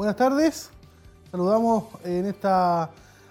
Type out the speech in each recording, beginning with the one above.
Buenas tardes. Saludamos en esta,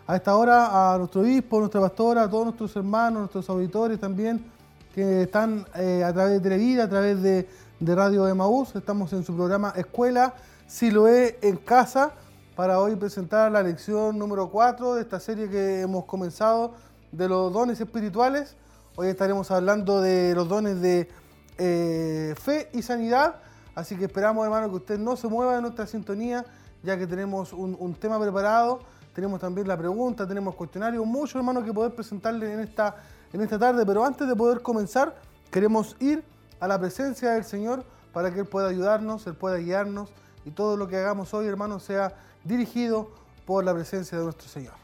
a esta hora a nuestro obispo, nuestra pastora, a todos nuestros hermanos, nuestros auditores también, que están eh, a través de Televida, a través de, de Radio Emaús. Estamos en su programa Escuela Siloé en Casa para hoy presentar la lección número 4 de esta serie que hemos comenzado de los dones espirituales. Hoy estaremos hablando de los dones de eh, fe y sanidad. Así que esperamos, hermano, que usted no se mueva de nuestra sintonía ya que tenemos un, tema preparado, tenemos también la pregunta, tenemos cuestionario, mucho hermano que poder presentarle en esta, en esta tarde, pero antes de poder comenzar, queremos ir a la presencia del Señor para que Él pueda ayudarnos, Él pueda guiarnos y todo lo que hagamos hoy, hermano, sea dirigido por la presencia de nuestro Señor.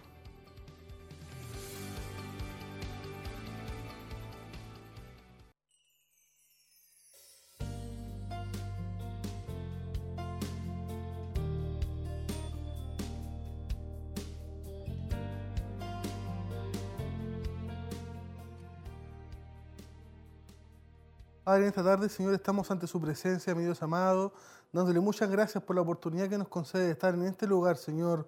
Padre, en esta tarde, Señor, estamos ante su presencia, mi Dios amado, dándole muchas gracias por la oportunidad que nos concede de estar en este lugar, Señor,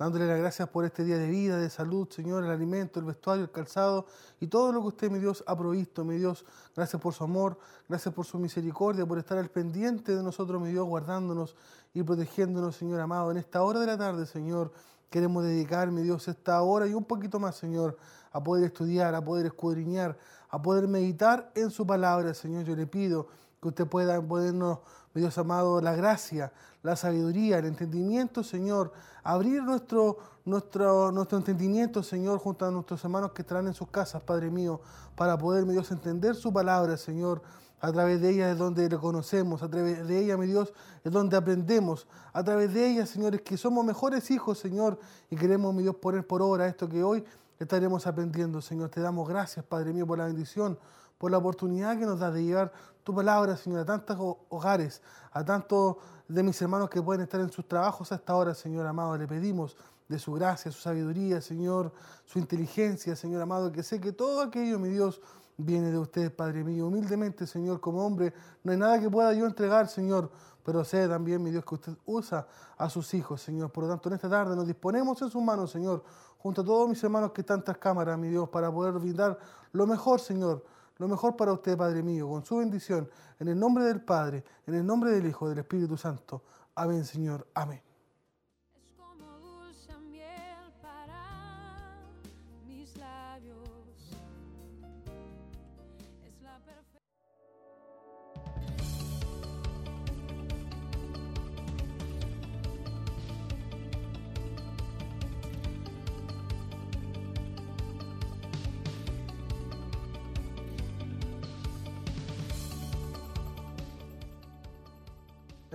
dándole las gracias por este día de vida, de salud, Señor, el alimento, el vestuario, el calzado y todo lo que usted, mi Dios, ha provisto, mi Dios. Gracias por su amor, gracias por su misericordia, por estar al pendiente de nosotros, mi Dios, guardándonos y protegiéndonos, Señor amado. En esta hora de la tarde, Señor, queremos dedicar, mi Dios, esta hora y un poquito más, Señor, a poder estudiar, a poder escudriñar, a poder meditar en su palabra, Señor. Yo le pido que usted pueda ponernos, mi Dios amado, la gracia, la sabiduría, el entendimiento, Señor. Abrir nuestro, nuestro, nuestro entendimiento, Señor, junto a nuestros hermanos que estarán en sus casas, Padre mío, para poder, mi Dios, entender su palabra, Señor. A través de ella es donde le conocemos, a través de ella, mi Dios, es donde aprendemos. A través de ella, Señor, es que somos mejores hijos, Señor, y queremos, mi Dios, poner por obra esto que hoy estaremos aprendiendo, Señor. Te damos gracias, Padre mío, por la bendición, por la oportunidad que nos da de llevar tu palabra, Señor, a tantos hogares, a tantos de mis hermanos que pueden estar en sus trabajos a esta hora, Señor amado. Le pedimos de su gracia, su sabiduría, Señor, su inteligencia, Señor amado, que sé que todo aquello, mi Dios, viene de usted, Padre mío. Humildemente, Señor, como hombre, no hay nada que pueda yo entregar, Señor, pero sé también, mi Dios, que usted usa a sus hijos, Señor. Por lo tanto, en esta tarde nos disponemos en sus manos, Señor, junto a todos mis hermanos que están tras cámaras, mi Dios, para poder brindar lo mejor, Señor, lo mejor para usted, Padre mío, con su bendición, en el nombre del Padre, en el nombre del Hijo, del Espíritu Santo. Amén, Señor. Amén.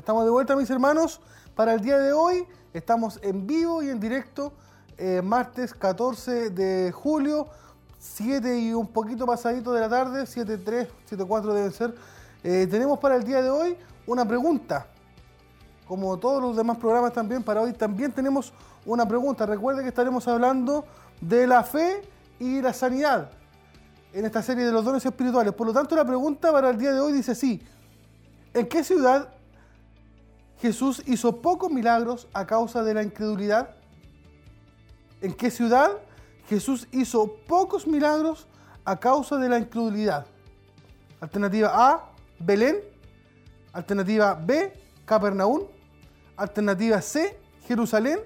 Estamos de vuelta, mis hermanos, para el día de hoy. Estamos en vivo y en directo, eh, martes 14 de julio, 7 y un poquito pasadito de la tarde, 7.3, 7.4 deben ser. Eh, tenemos para el día de hoy una pregunta. Como todos los demás programas también, para hoy también tenemos una pregunta. Recuerde que estaremos hablando de la fe y la sanidad en esta serie de los dones espirituales. Por lo tanto, la pregunta para el día de hoy dice así. ¿En qué ciudad Jesús hizo pocos milagros a causa de la incredulidad? ¿En qué ciudad Jesús hizo pocos milagros a causa de la incredulidad? Alternativa A, Belén. Alternativa B, Capernaum. Alternativa C, Jerusalén.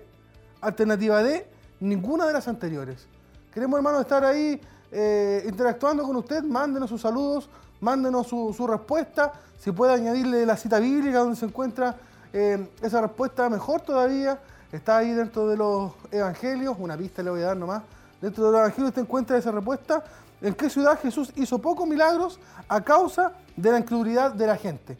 Alternativa D, ninguna de las anteriores. Queremos, hermanos, estar ahí eh, interactuando con usted. Mándenos sus saludos, mándenos su, su respuesta. Si puede añadirle la cita bíblica donde se encuentra eh, esa respuesta mejor todavía está ahí dentro de los evangelios, una pista le voy a dar nomás. Dentro de los evangelios usted encuentra esa respuesta. ¿En qué ciudad Jesús hizo pocos milagros a causa de la incredulidad de la gente?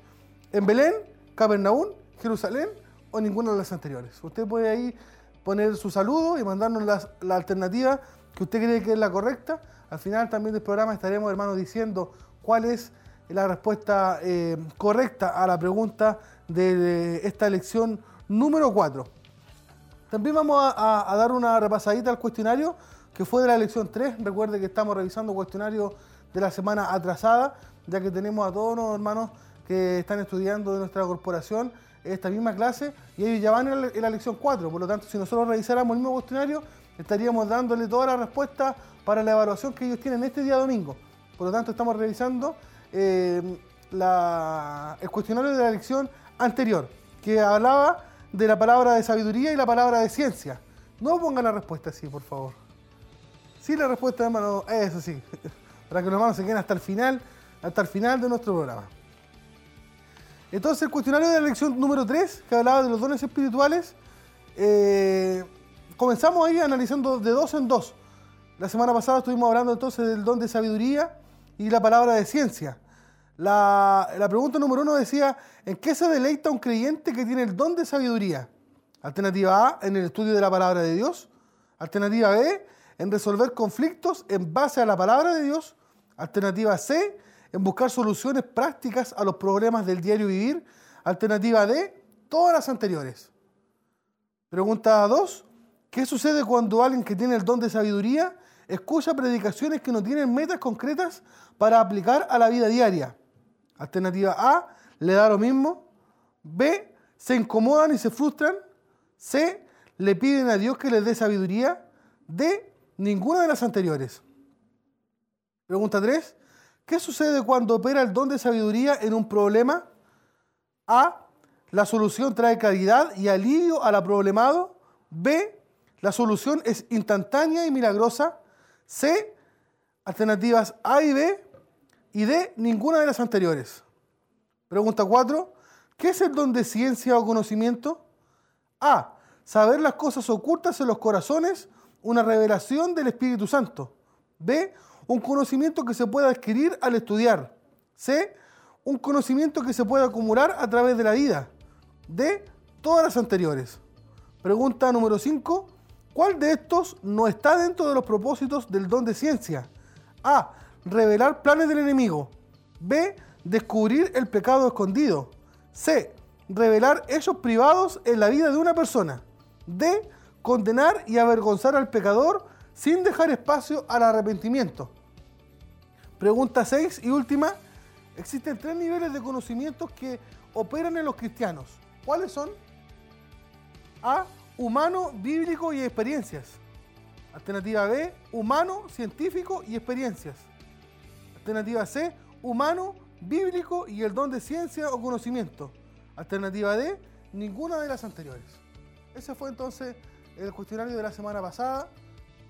¿En Belén, Capernaum, Jerusalén o ninguna de las anteriores? Usted puede ahí poner su saludo y mandarnos la, alternativa que usted cree que es la correcta. Al final también del programa estaremos, hermanos, diciendo cuál es la respuesta eh, correcta a la pregunta de esta lección número 4. También vamos a, dar una repasadita al cuestionario que fue de la lección 3. Recuerde que estamos revisando cuestionario de la semana atrasada, ya que tenemos a todos los hermanos que están estudiando de nuestra corporación esta misma clase y ellos ya van en la, lección 4. Por lo tanto, si nosotros revisáramos el mismo cuestionario, estaríamos dándole toda la respuesta para la evaluación que ellos tienen este día domingo. Por lo tanto, estamos revisando eh, el cuestionario de la lección anterior, que hablaba de la palabra de sabiduría y la palabra de ciencia. No pongan la respuesta así, por favor. Sí, la respuesta, hermano, eso sí. Para que los hermanos se queden hasta el final, hasta el final de nuestro programa. Entonces, el cuestionario de la lección número 3, que hablaba de los dones espirituales, eh, comenzamos ahí analizando de dos en dos. La semana pasada estuvimos hablando entonces del don de sabiduría y la palabra de ciencia. La, pregunta número uno decía, ¿en qué se deleita un creyente que tiene el don de sabiduría? Alternativa A, en el estudio de la palabra de Dios. Alternativa B, en resolver conflictos en base a la palabra de Dios. Alternativa C, en buscar soluciones prácticas a los problemas del diario vivir. Alternativa D, todas las anteriores. Pregunta 2, ¿qué sucede cuando alguien que tiene el don de sabiduría escucha predicaciones que no tienen metas concretas para aplicar a la vida diaria? Alternativa A, le da lo mismo. B, se incomodan y se frustran. C, le piden a Dios que les dé sabiduría. D, ninguna de las anteriores. Pregunta 3. ¿Qué sucede cuando opera el don de sabiduría en un problema? A. La solución trae claridad y alivio al problemado. B. La solución es instantánea y milagrosa. C. Alternativas A y B. Y D. Ninguna de las anteriores. Pregunta 4. ¿Qué es el don de ciencia o conocimiento? A. Saber las cosas ocultas en los corazones, una revelación del Espíritu Santo. B un conocimiento que se puede adquirir al estudiar. C, un conocimiento que se puede acumular a través de la vida. D, todas las anteriores. Pregunta número 5. ¿Cuál de estos no está dentro de los propósitos del don de ciencia? A. Revelar planes del enemigo. B. Descubrir el pecado escondido. C. Revelar hechos privados en la vida de una persona. D. Condenar y avergonzar al pecador sin dejar espacio al arrepentimiento. Pregunta 6 y última. Existen tres niveles de conocimientos que operan en los cristianos. ¿Cuáles son? A. Humano, bíblico y experiencias. Alternativa B. Humano, científico y experiencias. Alternativa C. Humano, bíblico y el don de ciencia o conocimiento. Alternativa D. Ninguna de las anteriores. Ese fue entonces el cuestionario de la semana pasada.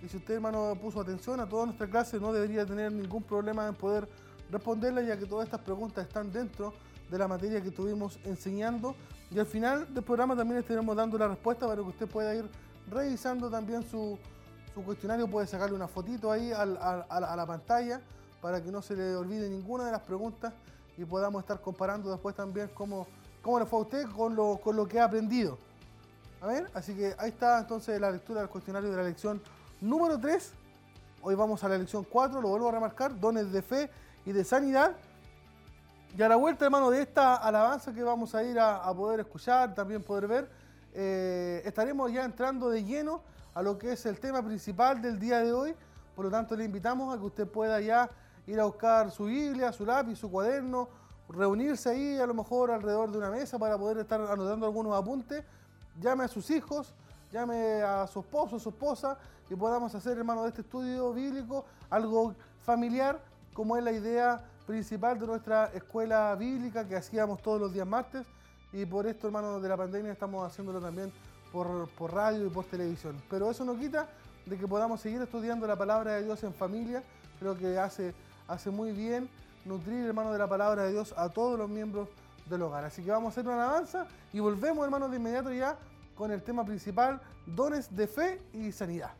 Y si usted, hermano, puso atención a toda nuestra clase, no debería tener ningún problema en poder responderla, ya que todas estas preguntas están dentro de la materia que estuvimos enseñando. Y al final del programa también estaremos dando la respuesta para que usted pueda ir revisando también su, cuestionario. Puede sacarle una fotito ahí a, la pantalla para que no se le olvide ninguna de las preguntas y podamos estar comparando después también cómo, cómo le fue a usted con lo, con lo que ha aprendido. A ver, así que ahí está entonces la lectura del cuestionario de la lección Número 3, hoy vamos a la lección 4, lo vuelvo a remarcar, dones de fe y de sanidad. Y a la vuelta, hermano, de esta alabanza que vamos a ir a, poder escuchar, también poder ver, eh, estaremos ya entrando de lleno a lo que es el tema principal del día de hoy. Por lo tanto, le invitamos a que usted pueda ya ir a buscar su Biblia, su lápiz, su cuaderno, reunirse ahí a lo mejor alrededor de una mesa para poder estar anotando algunos apuntes. Llame a sus hijos, llame a su esposo, a su esposa y podamos hacer, hermano, de este estudio bíblico algo familiar, como es la idea principal de nuestra escuela bíblica que hacíamos todos los días martes. Y por esto, hermano, de la pandemia estamos haciéndolo también por, radio y por televisión. Pero eso no quita de que podamos seguir estudiando la palabra de Dios en familia. Creo que hace, hace muy bien nutrir, hermano, de la palabra de Dios a todos los miembros del hogar. Así que vamos a hacer una alabanza y volvemos, hermano, de inmediato ya con el tema principal, dones de fe y sanidad.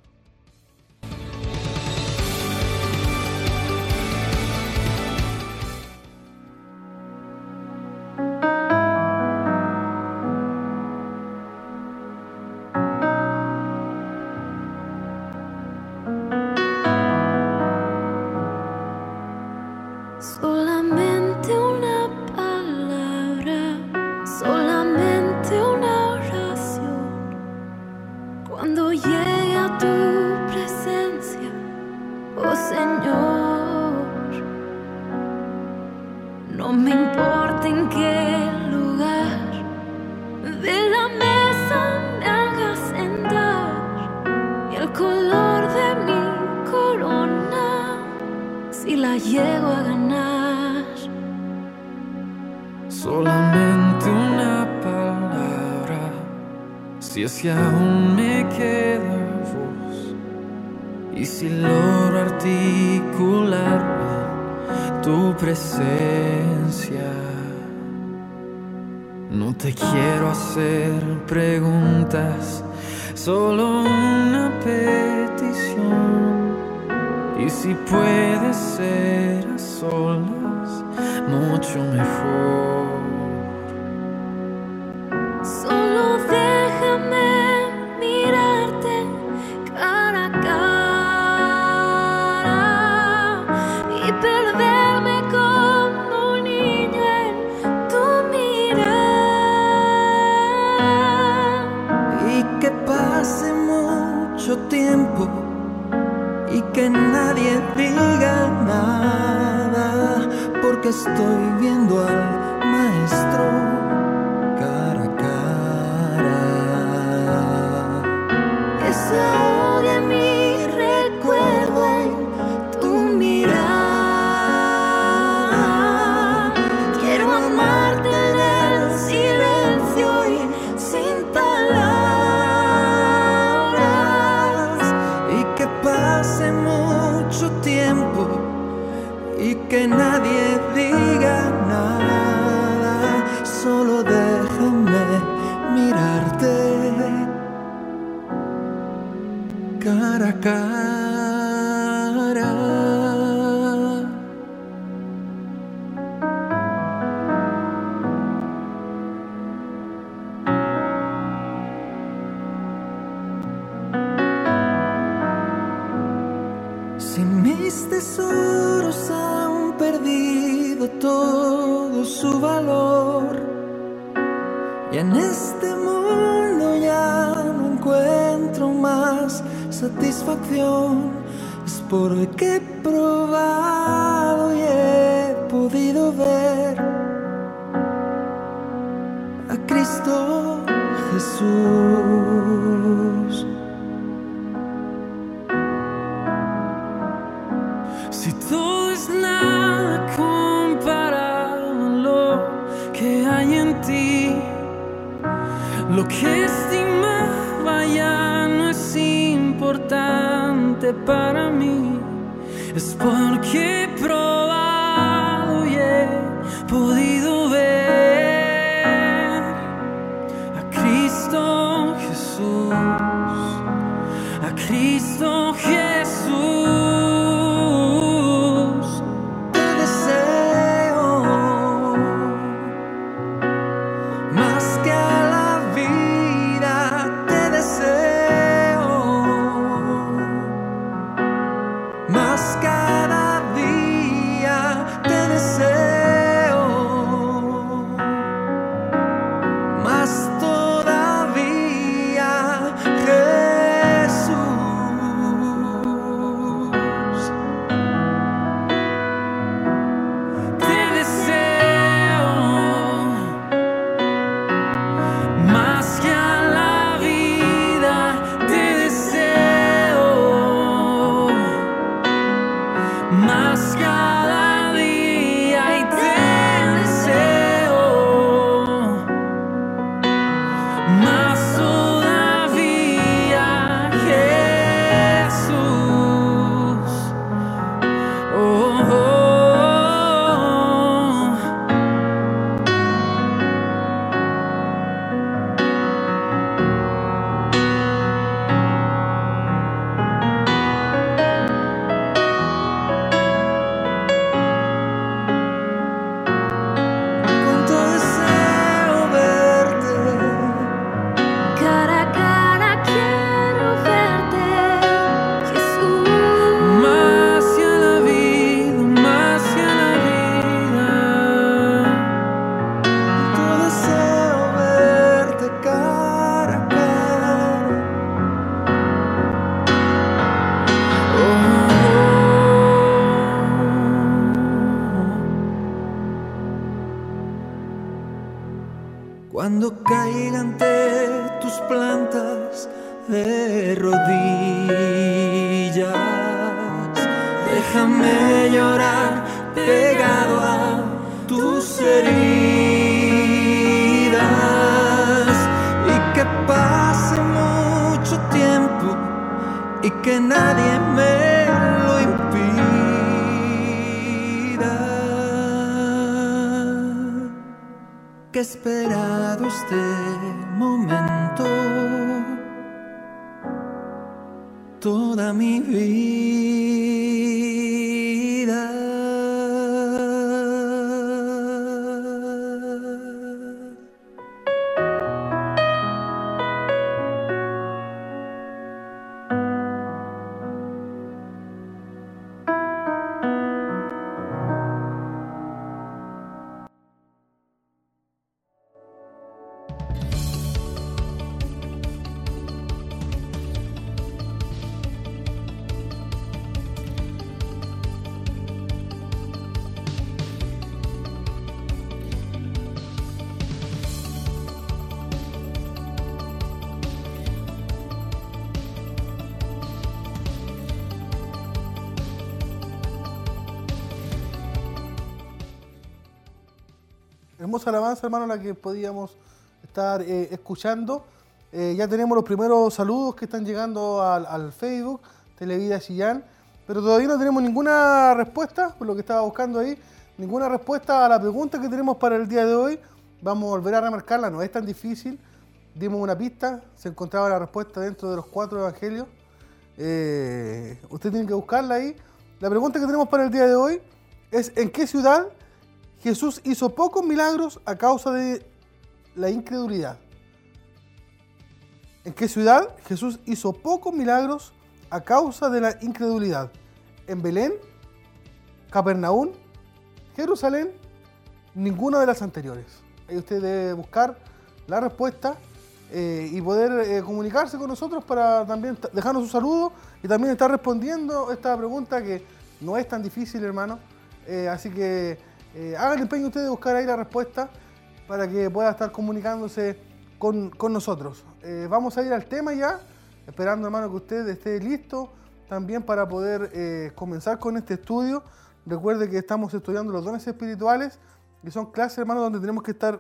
Si mis tesoros han perdido todo su valor y en este mundo ya no encuentro más satisfacción, es porque he probado y he podido ver a Cristo Jesús. para mí es porque que podíamos estar eh, escuchando. Eh, ya tenemos los primeros saludos que están llegando al, al Facebook, Televida Chillán, pero todavía no tenemos ninguna respuesta, por lo que estaba buscando ahí, ninguna respuesta a la pregunta que tenemos para el día de hoy. Vamos a volver a remarcarla, no es tan difícil. Dimos una pista, se encontraba la respuesta dentro de los cuatro evangelios. Eh, usted tiene que buscarla ahí. La pregunta que tenemos para el día de hoy es: ¿en qué ciudad Jesús hizo pocos milagros a causa de la incredulidad? ¿En qué ciudad Jesús hizo pocos milagros a causa de la incredulidad? ¿En Belén? ¿Capernaum? ¿Jerusalén? Ninguna de las anteriores. Ahí usted debe buscar la respuesta eh, y poder eh, comunicarse con nosotros para también dejarnos un saludo y también estar respondiendo esta pregunta que no es tan difícil, hermano. Eh, así que eh, hagan el empeño ustedes de buscar ahí la respuesta para que pueda estar comunicándose con, con nosotros. Eh, vamos a ir al tema ya, esperando, hermano, que usted esté listo también para poder eh, comenzar con este estudio. Recuerde que estamos estudiando los dones espirituales y son clases, hermano, donde tenemos que estar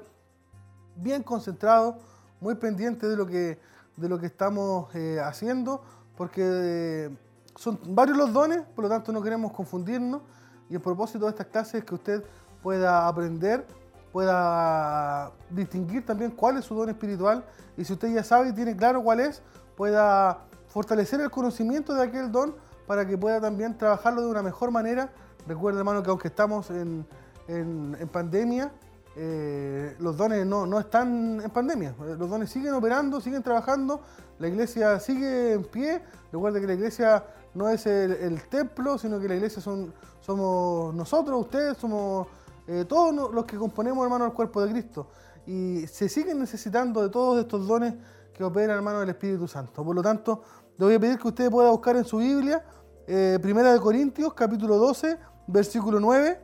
bien concentrados, muy pendientes de lo que, de lo que estamos haciendo, porque son varios los dones, por lo tanto no queremos confundirnos. Y el propósito de estas clases es que usted pueda aprender, pueda distinguir también cuál es su don espiritual y si usted ya sabe y tiene claro cuál es, pueda fortalecer el conocimiento de aquel don para que pueda también trabajarlo de una mejor manera. Recuerde, hermano, que aunque estamos en, en- pandemia, eh, los dones no, no están en pandemia. Los dones siguen operando, siguen trabajando, la iglesia sigue en pie. Recuerde que la iglesia no es el, el templo, sino que la iglesia son, somos nosotros, ustedes, somos eh, todos los que componemos, hermano, el cuerpo de Cristo. Y se siguen necesitando de todos estos dones que operan, hermano, el Espíritu Santo. Por lo tanto, le voy a pedir que usted pueda buscar en su Biblia, eh, Primera de Corintios, capítulo 12, versículo 9.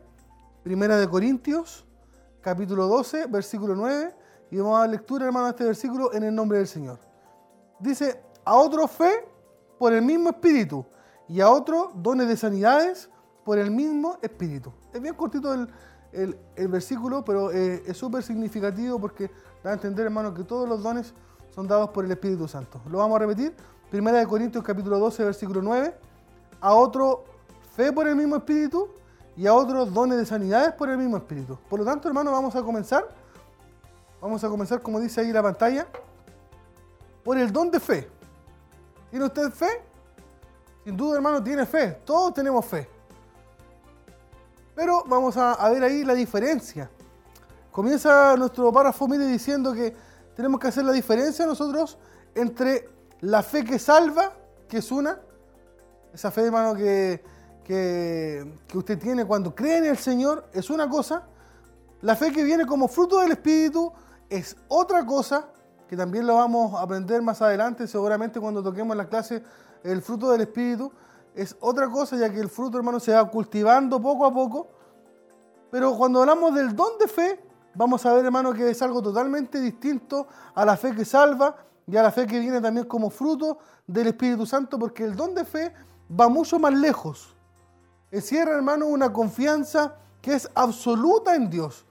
Primera de Corintios, capítulo 12, versículo 9. Y vamos a dar lectura, hermano, a este versículo en el nombre del Señor. Dice, a otro fe por el mismo espíritu y a otro dones de sanidades por el mismo espíritu. Es bien cortito el, el- versículo, pero eh, es súper significativo porque da a entender, hermano, que todos los dones son dados por el Espíritu Santo. Lo vamos a repetir. Primera de Corintios capítulo 12, versículo 9. A otro fe por el mismo espíritu y a otros dones de sanidades por el mismo espíritu. Por lo tanto, hermano, vamos a comenzar. Vamos a comenzar, como dice ahí la pantalla, por el don de fe. ¿Tiene usted fe? Sin duda, hermano, tiene fe. Todos tenemos fe. Pero vamos a, ver ahí la diferencia. Comienza nuestro párrafo mire diciendo que tenemos que hacer la diferencia nosotros entre la fe que salva, que es una, esa fe, hermano, que, que, que usted tiene cuando cree en el Señor, es una cosa. La fe que viene como fruto del Espíritu es otra cosa, que también lo vamos a aprender más adelante, seguramente cuando toquemos la clase el fruto del Espíritu. Es otra cosa, ya que el fruto, hermano, se va cultivando poco a poco. Pero cuando hablamos del don de fe, vamos a ver, hermano, que es algo totalmente distinto a la fe que salva y a la fe que viene también como fruto del Espíritu Santo, porque el don de fe va mucho más lejos. Encierra, hermano, una confianza que es absoluta en Dios,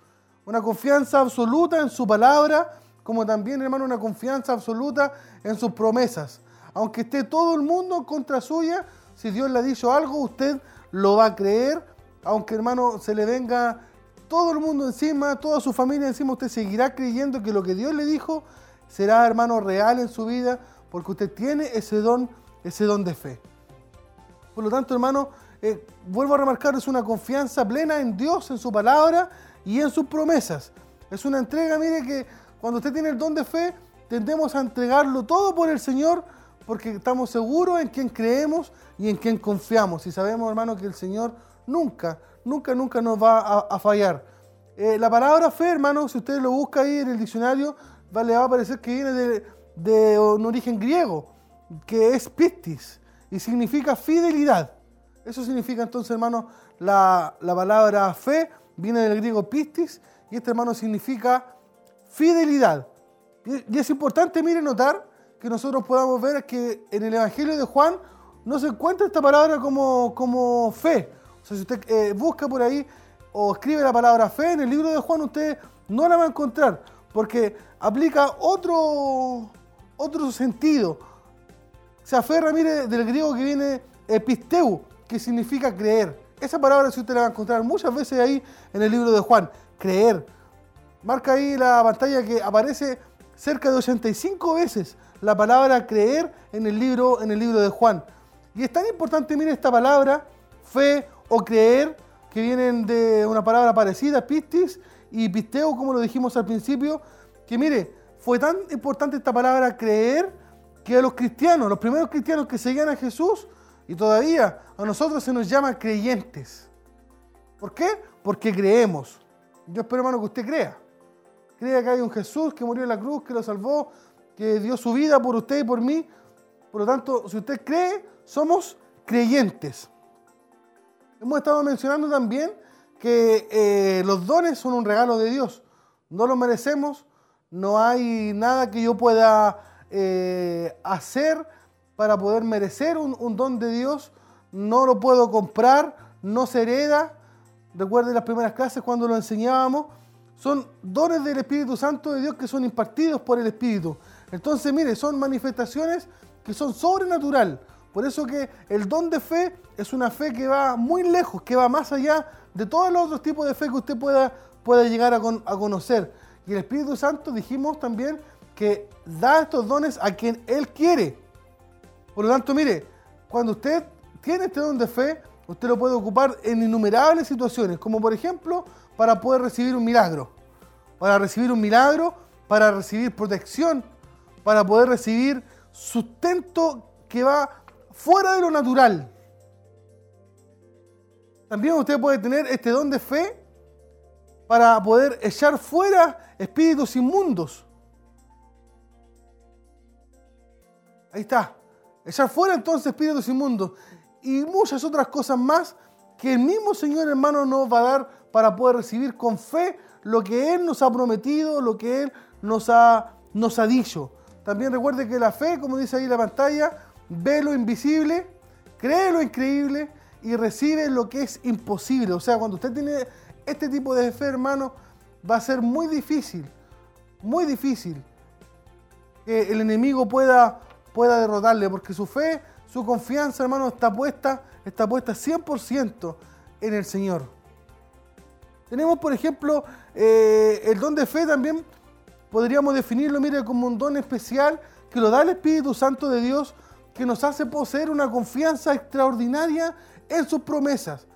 una confianza absoluta en su palabra, como también, hermano, una confianza absoluta en sus promesas. Aunque esté todo el mundo contra suya, si Dios le ha dicho algo, usted lo va a creer. Aunque hermano se le venga todo el mundo encima, toda su familia encima, usted seguirá creyendo que lo que Dios le dijo será hermano real en su vida, porque usted tiene ese don, ese don de fe. Por lo tanto, hermano, eh, vuelvo a remarcar, es una confianza plena en Dios, en su palabra y en sus promesas. Es una entrega, mire, que cuando usted tiene el don de fe, tendemos a entregarlo todo por el Señor porque estamos seguros en quien creemos y en quien confiamos. Y sabemos, hermano, que el Señor nunca, nunca, nunca nos va a, fallar. Eh, la palabra fe, hermano, si usted lo busca ahí en el diccionario, le va a parecer que viene de, un origen griego, que es pistis, y significa fidelidad. Eso significa entonces, hermano, la, la palabra fe viene del griego pistis, y este hermano significa fidelidad. Y, es importante, mire, notar que nosotros podamos ver que en el Evangelio de Juan no se encuentra esta palabra como, como fe. O sea, si usted eh, busca por ahí o escribe la palabra fe en el libro de Juan, usted no la va a encontrar, porque aplica otro, otro sentido. Se aferra, mire, del griego que viene episteu, que significa creer. Esa palabra si usted la va a encontrar muchas veces ahí en el libro de Juan, creer. Marca ahí la pantalla que aparece cerca de 85 veces la palabra creer en el libro, en el libro de Juan. Y es tan importante, mire, esta palabra, fe o creer, que vienen de una palabra parecida, pistis, y pisteo, como lo dijimos al principio, que mire, fue tan importante esta palabra creer que a los cristianos, los primeros cristianos que seguían a Jesús, y todavía a nosotros se nos llama creyentes. ¿Por qué? Porque creemos. Yo espero, hermano, que usted crea. Crea que hay un Jesús que murió en la cruz, que lo salvó, que dio su vida por usted y por mí. Por lo tanto, si usted cree, somos creyentes. Hemos estado mencionando también que eh, los dones son un regalo de Dios. No los merecemos, no hay nada que yo pueda eh, hacer para poder merecer un, don de Dios. No lo puedo comprar, no se hereda. Recuerden las primeras clases cuando lo enseñábamos. Son dones del Espíritu Santo de Dios que son impartidos por el Espíritu. Entonces, mire, son manifestaciones que son sobrenatural. Por eso que el don de fe es una fe que va muy lejos, que va más allá de todos los otros tipos de fe que usted pueda, pueda llegar a, a conocer. Y el Espíritu Santo dijimos también que da estos dones a quien Él quiere. Por lo tanto, mire, cuando usted tiene este don de fe, usted lo puede ocupar en innumerables situaciones, como por ejemplo para poder recibir un milagro. Para recibir un milagro, para recibir protección, para poder recibir sustento que va fuera de lo natural. También usted puede tener este don de fe para poder echar fuera espíritus inmundos. Ahí está. Echar fuera entonces espíritus inmundos. Y muchas otras cosas más que el mismo Señor hermano nos va a dar para poder recibir con fe lo que Él nos ha prometido, lo que Él nos ha, nos ha dicho. También recuerde que la fe, como dice ahí la pantalla, ve lo invisible, cree lo increíble y recibe lo que es imposible. O sea, cuando usted tiene este tipo de fe, hermano, va a ser muy difícil, muy difícil que el enemigo pueda, pueda derrotarle, porque su fe, su confianza, hermano, está puesta, está puesta 100% en el Señor. Tenemos, por ejemplo, eh, el don de fe también, podríamos definirlo, mire, como un don especial que lo da el Espíritu Santo de Dios que nos hace poseer una confianza extraordinaria en sus promesas.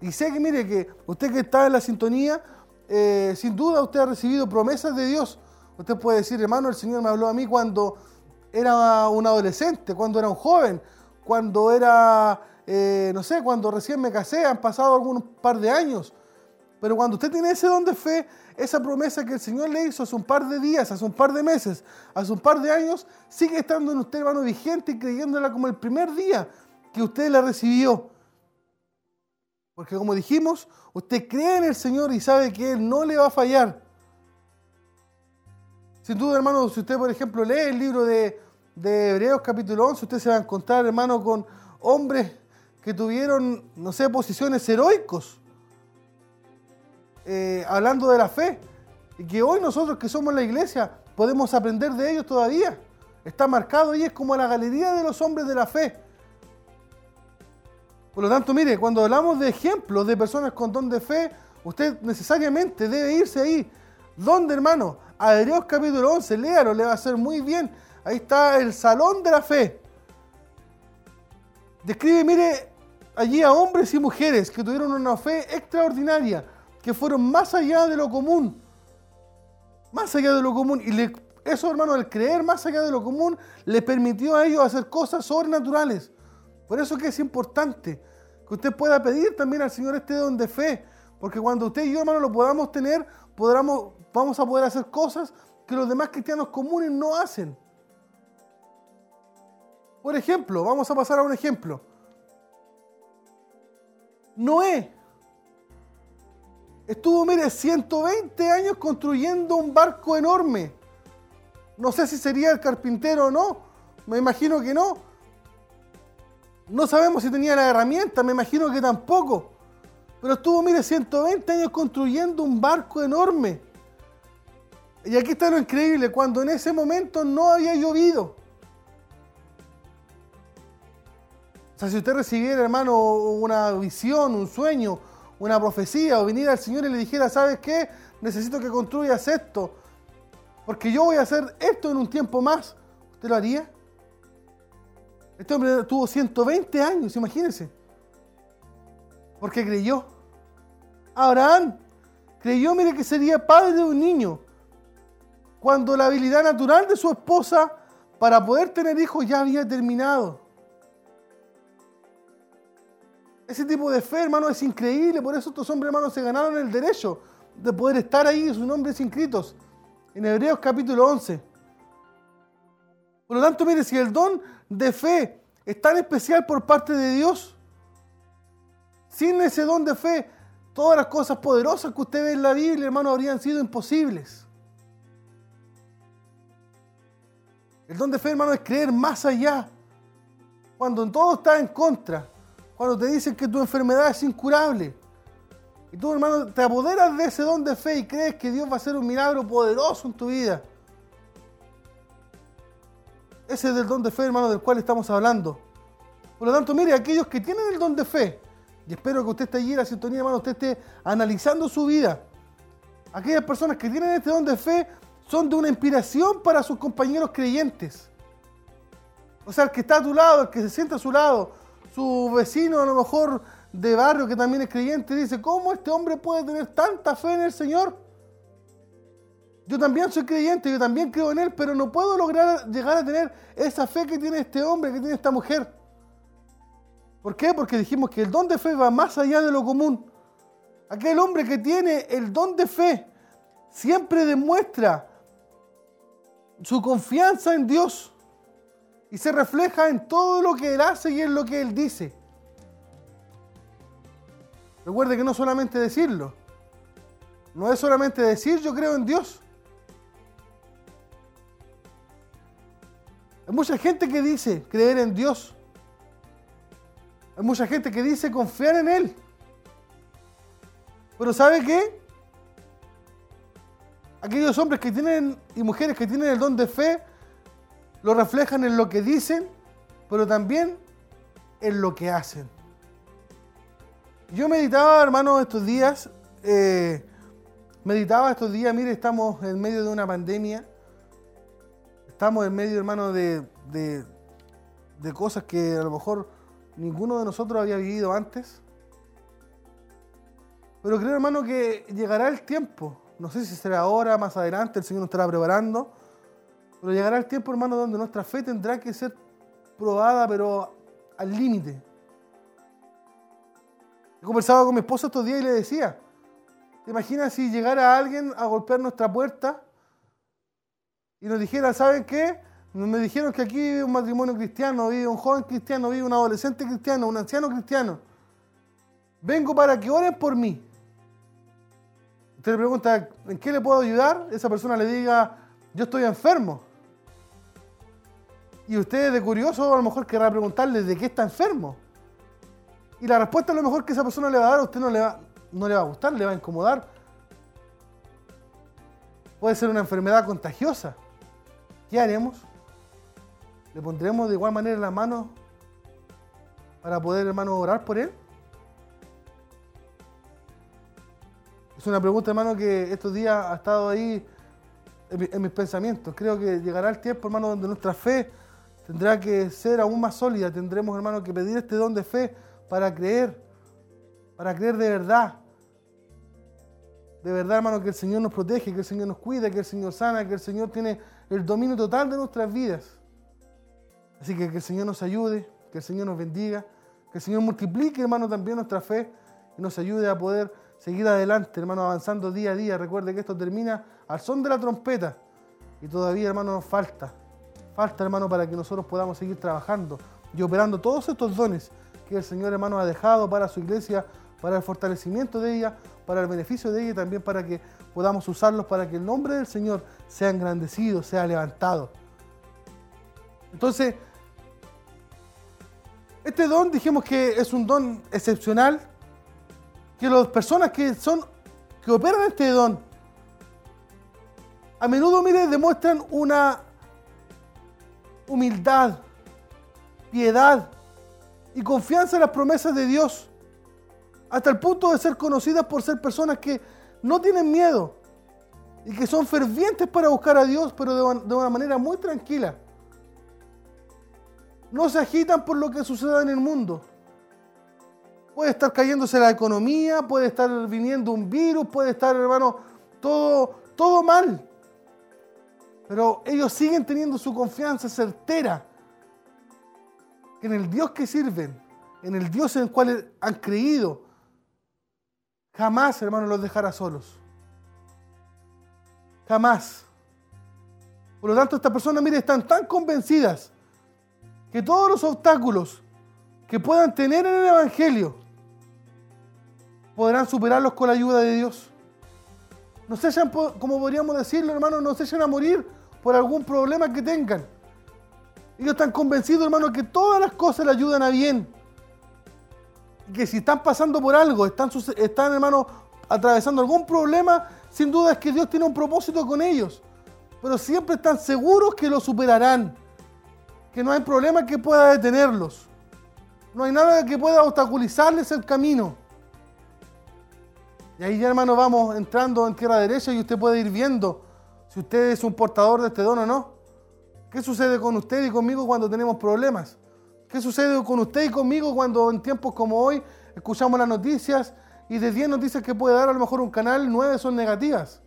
Y sé que, mire, que usted que está en la sintonía, eh, sin duda usted ha recibido promesas de Dios. Usted puede decir, hermano, el Señor me habló a mí cuando era un adolescente, cuando era un joven, cuando era, eh, no sé, cuando recién me casé, han pasado algunos par de años. Pero cuando usted tiene ese don de fe, esa promesa que el Señor le hizo hace un par de días, hace un par de meses, hace un par de años, sigue estando en usted, hermano, vigente y creyéndola como el primer día que usted la recibió. Porque como dijimos, usted cree en el Señor y sabe que Él no le va a fallar. Sin duda, hermano, si usted, por ejemplo, lee el libro de, de Hebreos capítulo 11, usted se va a encontrar, hermano, con hombres que tuvieron, no sé, posiciones heroicos eh, hablando de la fe. Y que hoy nosotros que somos la iglesia podemos aprender de ellos todavía. está marcado y es como la galería de los hombres de la fe. Por lo tanto, mire, cuando hablamos de ejemplos de personas con don de fe, usted necesariamente debe irse ahí. ¿Dónde, hermano? A Hebreos capítulo 11, léalo, le va a hacer muy bien. Ahí está el salón de la fe. Describe, mire, allí a hombres y mujeres que tuvieron una fe extraordinaria, que fueron más allá de lo común. Más allá de lo común. Y eso, hermano, el creer más allá de lo común, le permitió a ellos hacer cosas sobrenaturales. Por eso que es importante que usted pueda pedir también al Señor este don de fe. Porque cuando usted y yo, hermano, lo podamos tener, podamos, vamos a poder hacer cosas que los demás cristianos comunes no hacen. Por ejemplo, vamos a pasar a un ejemplo. Noé estuvo, mire, 120 años construyendo un barco enorme. No sé si sería el carpintero o no, me imagino que no. No sabemos si tenía la herramienta, me imagino que tampoco. Pero estuvo, mire, 120 años construyendo un barco enorme. Y aquí está lo increíble, cuando en ese momento no había llovido. O sea, si usted recibiera, hermano, una visión, un sueño, una profecía, o viniera al Señor y le dijera, ¿sabes qué? Necesito que construyas esto, porque yo voy a hacer esto en un tiempo más. ¿Usted lo haría? Este hombre tuvo 120 años, imagínense. Porque creyó. Abraham creyó, mire, que sería padre de un niño. Cuando la habilidad natural de su esposa para poder tener hijos ya había terminado. Ese tipo de fe, hermano, es increíble. Por eso estos hombres, hermanos, se ganaron el derecho de poder estar ahí, sus nombres inscritos. En Hebreos capítulo 11. Por lo tanto, mire, si el don de fe es tan especial por parte de Dios, sin ese don de fe, todas las cosas poderosas que usted ve en la Biblia, hermano, habrían sido imposibles. El don de fe, hermano, es creer más allá. Cuando todo está en contra, cuando te dicen que tu enfermedad es incurable, y tú, hermano, te apoderas de ese don de fe y crees que Dios va a hacer un milagro poderoso en tu vida. Ese es el don de fe, hermano, del cual estamos hablando. Por lo tanto, mire, aquellos que tienen el don de fe, y espero que usted esté allí en la sintonía, hermano, usted esté analizando su vida. Aquellas personas que tienen este don de fe son de una inspiración para sus compañeros creyentes. O sea, el que está a tu lado, el que se sienta a su lado, su vecino a lo mejor de barrio que también es creyente, dice, ¿cómo este hombre puede tener tanta fe en el Señor? Yo también soy creyente, yo también creo en Él, pero no puedo lograr llegar a tener esa fe que tiene este hombre, que tiene esta mujer. ¿Por qué? Porque dijimos que el don de fe va más allá de lo común. Aquel hombre que tiene el don de fe siempre demuestra su confianza en Dios y se refleja en todo lo que Él hace y en lo que Él dice. Recuerde que no solamente decirlo, no es solamente decir yo creo en Dios, Hay mucha gente que dice creer en Dios. Hay mucha gente que dice confiar en Él. Pero ¿sabe qué? Aquellos hombres que tienen y mujeres que tienen el don de fe lo reflejan en lo que dicen, pero también en lo que hacen. Yo meditaba, hermano, estos días, eh, meditaba estos días, mire, estamos en medio de una pandemia estamos en medio, hermano, de, de, cosas que a lo mejor ninguno de nosotros había vivido antes. Pero creo, hermano, que llegará el tiempo. No sé si será ahora, más adelante, el Señor nos estará preparando. Pero llegará el tiempo, hermano, donde nuestra fe tendrá que ser probada, pero al límite. He conversado con mi esposa estos días y le decía, ¿te imaginas si llegara alguien a golpear nuestra puerta y nos dijera, ¿saben qué? Me dijeron que aquí vive un matrimonio cristiano, vive un joven cristiano, vive un adolescente cristiano, un anciano cristiano. Vengo para que oren por mí. Usted le pregunta, ¿en qué le puedo ayudar? Esa persona le diga, yo estoy enfermo. Y usted de curioso a lo mejor querrá preguntarle de qué está enfermo. Y la respuesta a lo mejor que esa persona le va a dar a usted no le va, no le va a gustar, le va a incomodar. Puede ser una enfermedad contagiosa. ¿qué haremos? ¿Le pondremos de igual manera la mano para poder, hermano, orar por él? Es una pregunta, hermano, que estos días ha estado ahí en, mis pensamientos. Creo que llegará el tiempo, hermano, donde nuestra fe tendrá que ser aún más sólida. Tendremos, hermano, que pedir este don de fe para creer, para creer de verdad. De verdad, hermano, que el Señor nos protege, que el Señor nos cuida, que el Señor sana, que el Señor tiene el dominio total de nuestras vidas. Así que que el Señor nos ayude, que el Señor nos bendiga, que el Señor multiplique, hermano, también nuestra fe y nos ayude a poder seguir adelante, hermano, avanzando día a día. Recuerde que esto termina al son de la trompeta y todavía, hermano, nos falta. Falta, hermano, para que nosotros podamos seguir trabajando y operando todos estos dones que el Señor, hermano, ha dejado para su iglesia, para el fortalecimiento de ella, para el beneficio de ella y también para que podamos usarlos para que el nombre del Señor sea engrandecido, sea levantado. Entonces, este don dijimos que es un don excepcional, que las personas que son que operan este don a menudo, mire, demuestran una humildad, piedad y confianza en las promesas de Dios, hasta el punto de ser conocidas por ser personas que no tienen miedo y que son fervientes para buscar a Dios, pero de una manera muy tranquila no se agitan por lo que suceda en el mundo. Puede estar cayéndose la economía, puede estar viniendo un virus, puede estar, hermano, todo, todo mal. Pero ellos siguen teniendo su confianza certera en el Dios que sirven, en el Dios en el cual han creído. Jamás, hermano, los dejará solos. Jamás. Por lo tanto, estas personas, mire, están tan convencidas que todos los obstáculos que puedan tener en el Evangelio podrán superarlos con la ayuda de Dios. No se como podríamos decirlo, hermano, no se a morir por algún problema que tengan. Ellos están convencidos, hermano, que todas las cosas le ayudan a bien. Que si están pasando por algo, están, están, hermano, atravesando algún problema, sin duda es que Dios tiene un propósito con ellos. Pero siempre están seguros que lo superarán que no hay problema que pueda detenerlos. No hay nada que pueda obstaculizarles el camino. Y ahí ya hermano vamos entrando en tierra derecha y usted puede ir viendo si usted es un portador de este don o no. ¿Qué sucede con usted y conmigo cuando tenemos problemas? ¿Qué sucede con usted y conmigo cuando en tiempos como hoy escuchamos las noticias y de 10 noticias que puede dar a lo mejor un canal, 9 son negativas?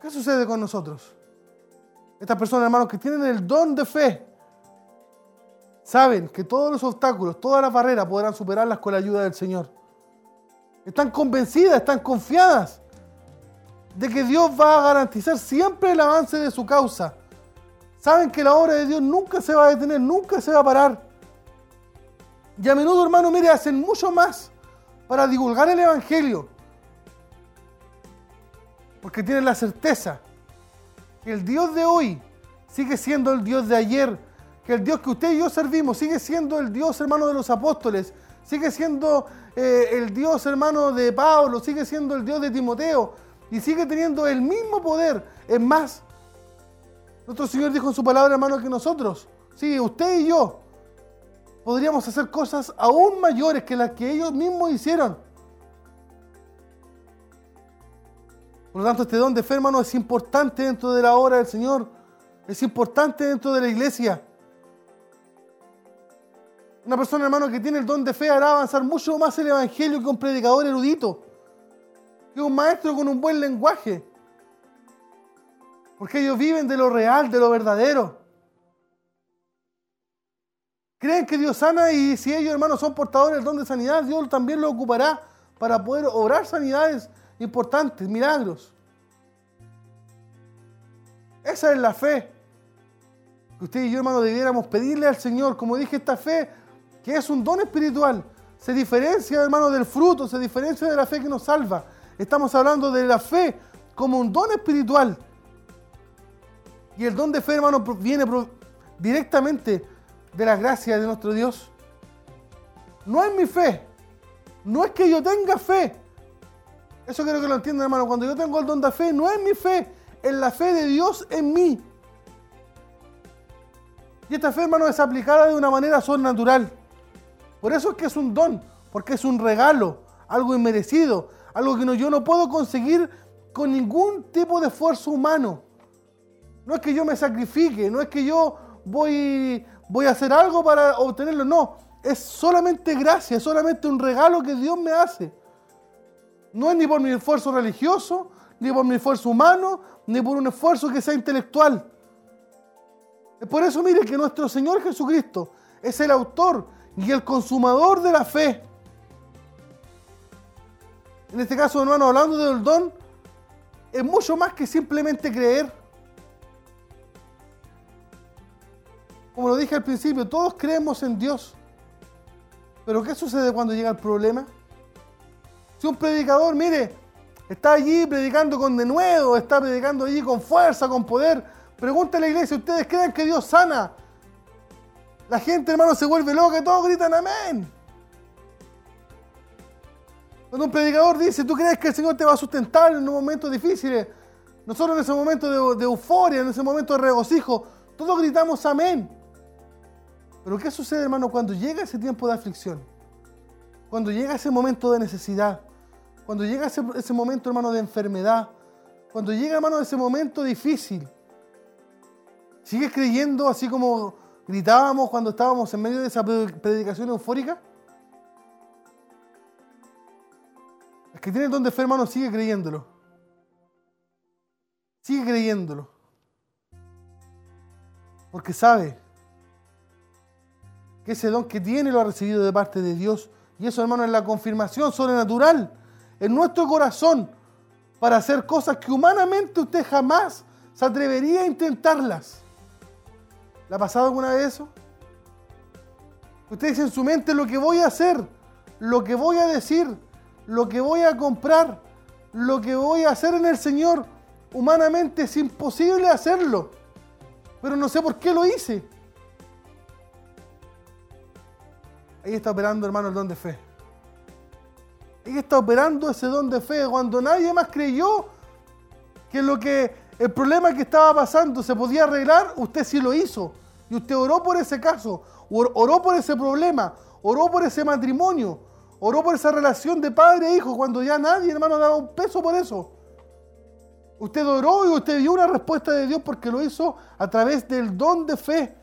¿Qué sucede con nosotros? Estas personas, hermanos, que tienen el don de fe, saben que todos los obstáculos, todas las barreras podrán superarlas con la ayuda del Señor. Están convencidas, están confiadas de que Dios va a garantizar siempre el avance de su causa. Saben que la obra de Dios nunca se va a detener, nunca se va a parar. Y a menudo, hermano, mire, hacen mucho más para divulgar el Evangelio. Porque tienen la certeza que el Dios de hoy sigue siendo el Dios de ayer, que el Dios que usted y yo servimos sigue siendo el Dios hermano de los apóstoles, sigue siendo eh, el Dios hermano de Pablo, sigue siendo el Dios de Timoteo y sigue teniendo el mismo poder. Es más, nuestro Señor dijo en su palabra hermano que nosotros, sí, usted y yo, podríamos hacer cosas aún mayores que las que ellos mismos hicieron. Por lo tanto, este don de fe, hermano, es importante dentro de la obra del Señor. Es importante dentro de la iglesia. Una persona, hermano, que tiene el don de fe hará avanzar mucho más el Evangelio que un predicador erudito, que un maestro con un buen lenguaje. Porque ellos viven de lo real, de lo verdadero. Creen que Dios sana y si ellos, hermanos, son portadores del don de sanidad, Dios también lo ocupará para poder obrar sanidades importantes, milagros. Esa es la fe que usted y yo, hermano, debiéramos pedirle al Señor. Como dije, esta fe, que es un don espiritual, se diferencia, hermano, del fruto, se diferencia de la fe que nos salva. Estamos hablando de la fe como un don espiritual. Y el don de fe, hermano, viene directamente de la gracia de nuestro Dios. No es mi fe. No es que yo tenga fe. Eso quiero que lo entiendan, hermano. Cuando yo tengo el don de fe, no es mi fe, es la fe de Dios en mí. Y esta fe, hermano, es aplicada de una manera sobrenatural. Por eso es que es un don, porque es un regalo, algo inmerecido, algo que yo no puedo conseguir con ningún tipo de esfuerzo humano. No es que yo me sacrifique, no es que yo voy, voy a hacer algo para obtenerlo, no. Es solamente gracia, es solamente un regalo que Dios me hace. No es ni por mi esfuerzo religioso, ni por mi esfuerzo humano, ni por un esfuerzo que sea intelectual. Es por eso, mire, que nuestro Señor Jesucristo es el autor y el consumador de la fe. En este caso, hermano, hablando del don, es mucho más que simplemente creer. Como lo dije al principio, todos creemos en Dios. Pero ¿qué sucede cuando llega el problema? Si un predicador, mire, está allí predicando con denuedo, está predicando allí con fuerza, con poder, pregúntale a la iglesia, ¿ustedes creen que Dios sana? La gente, hermano, se vuelve loca y todos gritan amén. Cuando un predicador dice, ¿tú crees que el Señor te va a sustentar en un momento difícil? Nosotros en ese momento de, de euforia, en ese momento de regocijo, todos gritamos amén. Pero ¿qué sucede, hermano, cuando llega ese tiempo de aflicción? Cuando llega ese momento de necesidad, cuando llega ese, ese momento, hermano, de enfermedad, cuando llega, hermano, ese momento difícil, ¿sigues creyendo así como gritábamos cuando estábamos en medio de esa predicación eufórica? Que tiene el don de fe, hermano, sigue creyéndolo. Sigue creyéndolo. Porque sabe que ese don que tiene lo ha recibido de parte de Dios. Y eso, hermano, es la confirmación sobrenatural en nuestro corazón para hacer cosas que humanamente usted jamás se atrevería a intentarlas. ¿Le ha pasado alguna vez eso? Usted dice en su mente lo que voy a hacer, lo que voy a decir, lo que voy a comprar, lo que voy a hacer en el Señor. Humanamente es imposible hacerlo. Pero no sé por qué lo hice. Ahí está operando, hermano, el don de fe. Ahí está operando ese don de fe. Cuando nadie más creyó que lo que el problema que estaba pasando se podía arreglar, usted sí lo hizo. Y usted oró por ese caso, oró por ese problema, oró por ese matrimonio, oró por esa relación de padre e hijo, cuando ya nadie, hermano, daba un peso por eso. Usted oró y usted vio una respuesta de Dios porque lo hizo a través del don de fe.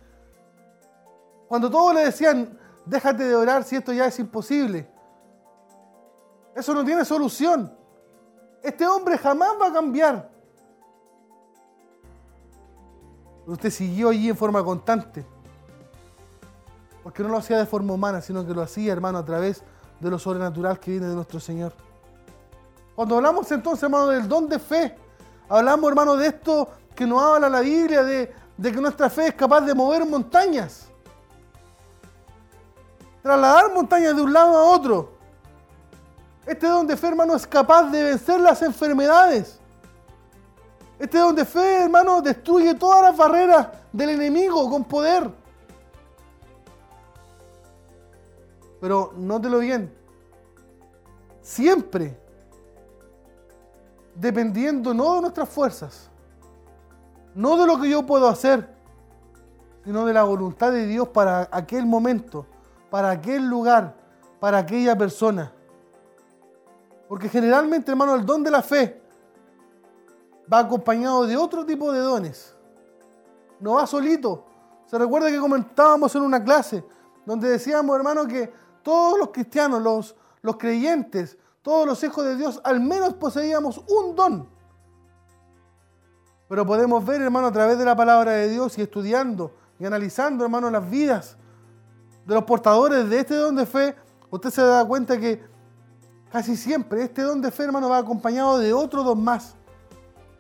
Cuando todos le decían, déjate de orar si esto ya es imposible. Eso no tiene solución. Este hombre jamás va a cambiar. Usted siguió allí en forma constante. Porque no lo hacía de forma humana, sino que lo hacía, hermano, a través de lo sobrenatural que viene de nuestro Señor. Cuando hablamos entonces, hermano, del don de fe, hablamos, hermano, de esto que nos habla la Biblia, de, de que nuestra fe es capaz de mover montañas. Trasladar montañas de un lado a otro. Este don de fe, hermano, es capaz de vencer las enfermedades. Este don de fe, hermano, destruye todas las barreras del enemigo con poder. Pero nótelo bien. Siempre dependiendo no de nuestras fuerzas, no de lo que yo puedo hacer, sino de la voluntad de Dios para aquel momento, para aquel lugar, para aquella persona. Porque generalmente, hermano, el don de la fe va acompañado de otro tipo de dones. No va solito. Se recuerda que comentábamos en una clase donde decíamos, hermano, que todos los cristianos, los, los creyentes, todos los hijos de Dios, al menos poseíamos un don. Pero podemos ver, hermano, a través de la palabra de Dios y estudiando y analizando, hermano, las vidas de los portadores de este don de fe, usted se da cuenta que casi siempre este don de fe, hermano, va acompañado de otro don más.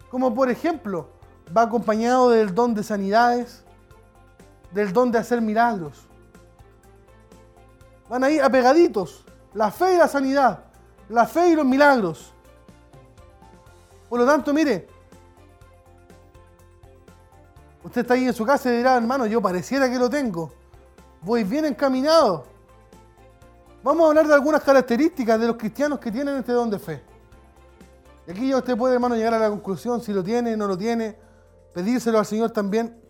Como por ejemplo, va acompañado del don de sanidades, del don de hacer milagros. Van ahí apegaditos, la fe y la sanidad, la fe y los milagros. Por lo tanto, mire, usted está ahí en su casa y dirá, hermano, yo pareciera que lo tengo. Voy bien encaminado. Vamos a hablar de algunas características de los cristianos que tienen este don de fe. Y aquí ya usted puede, hermano, llegar a la conclusión si lo tiene, no lo tiene, pedírselo al Señor también.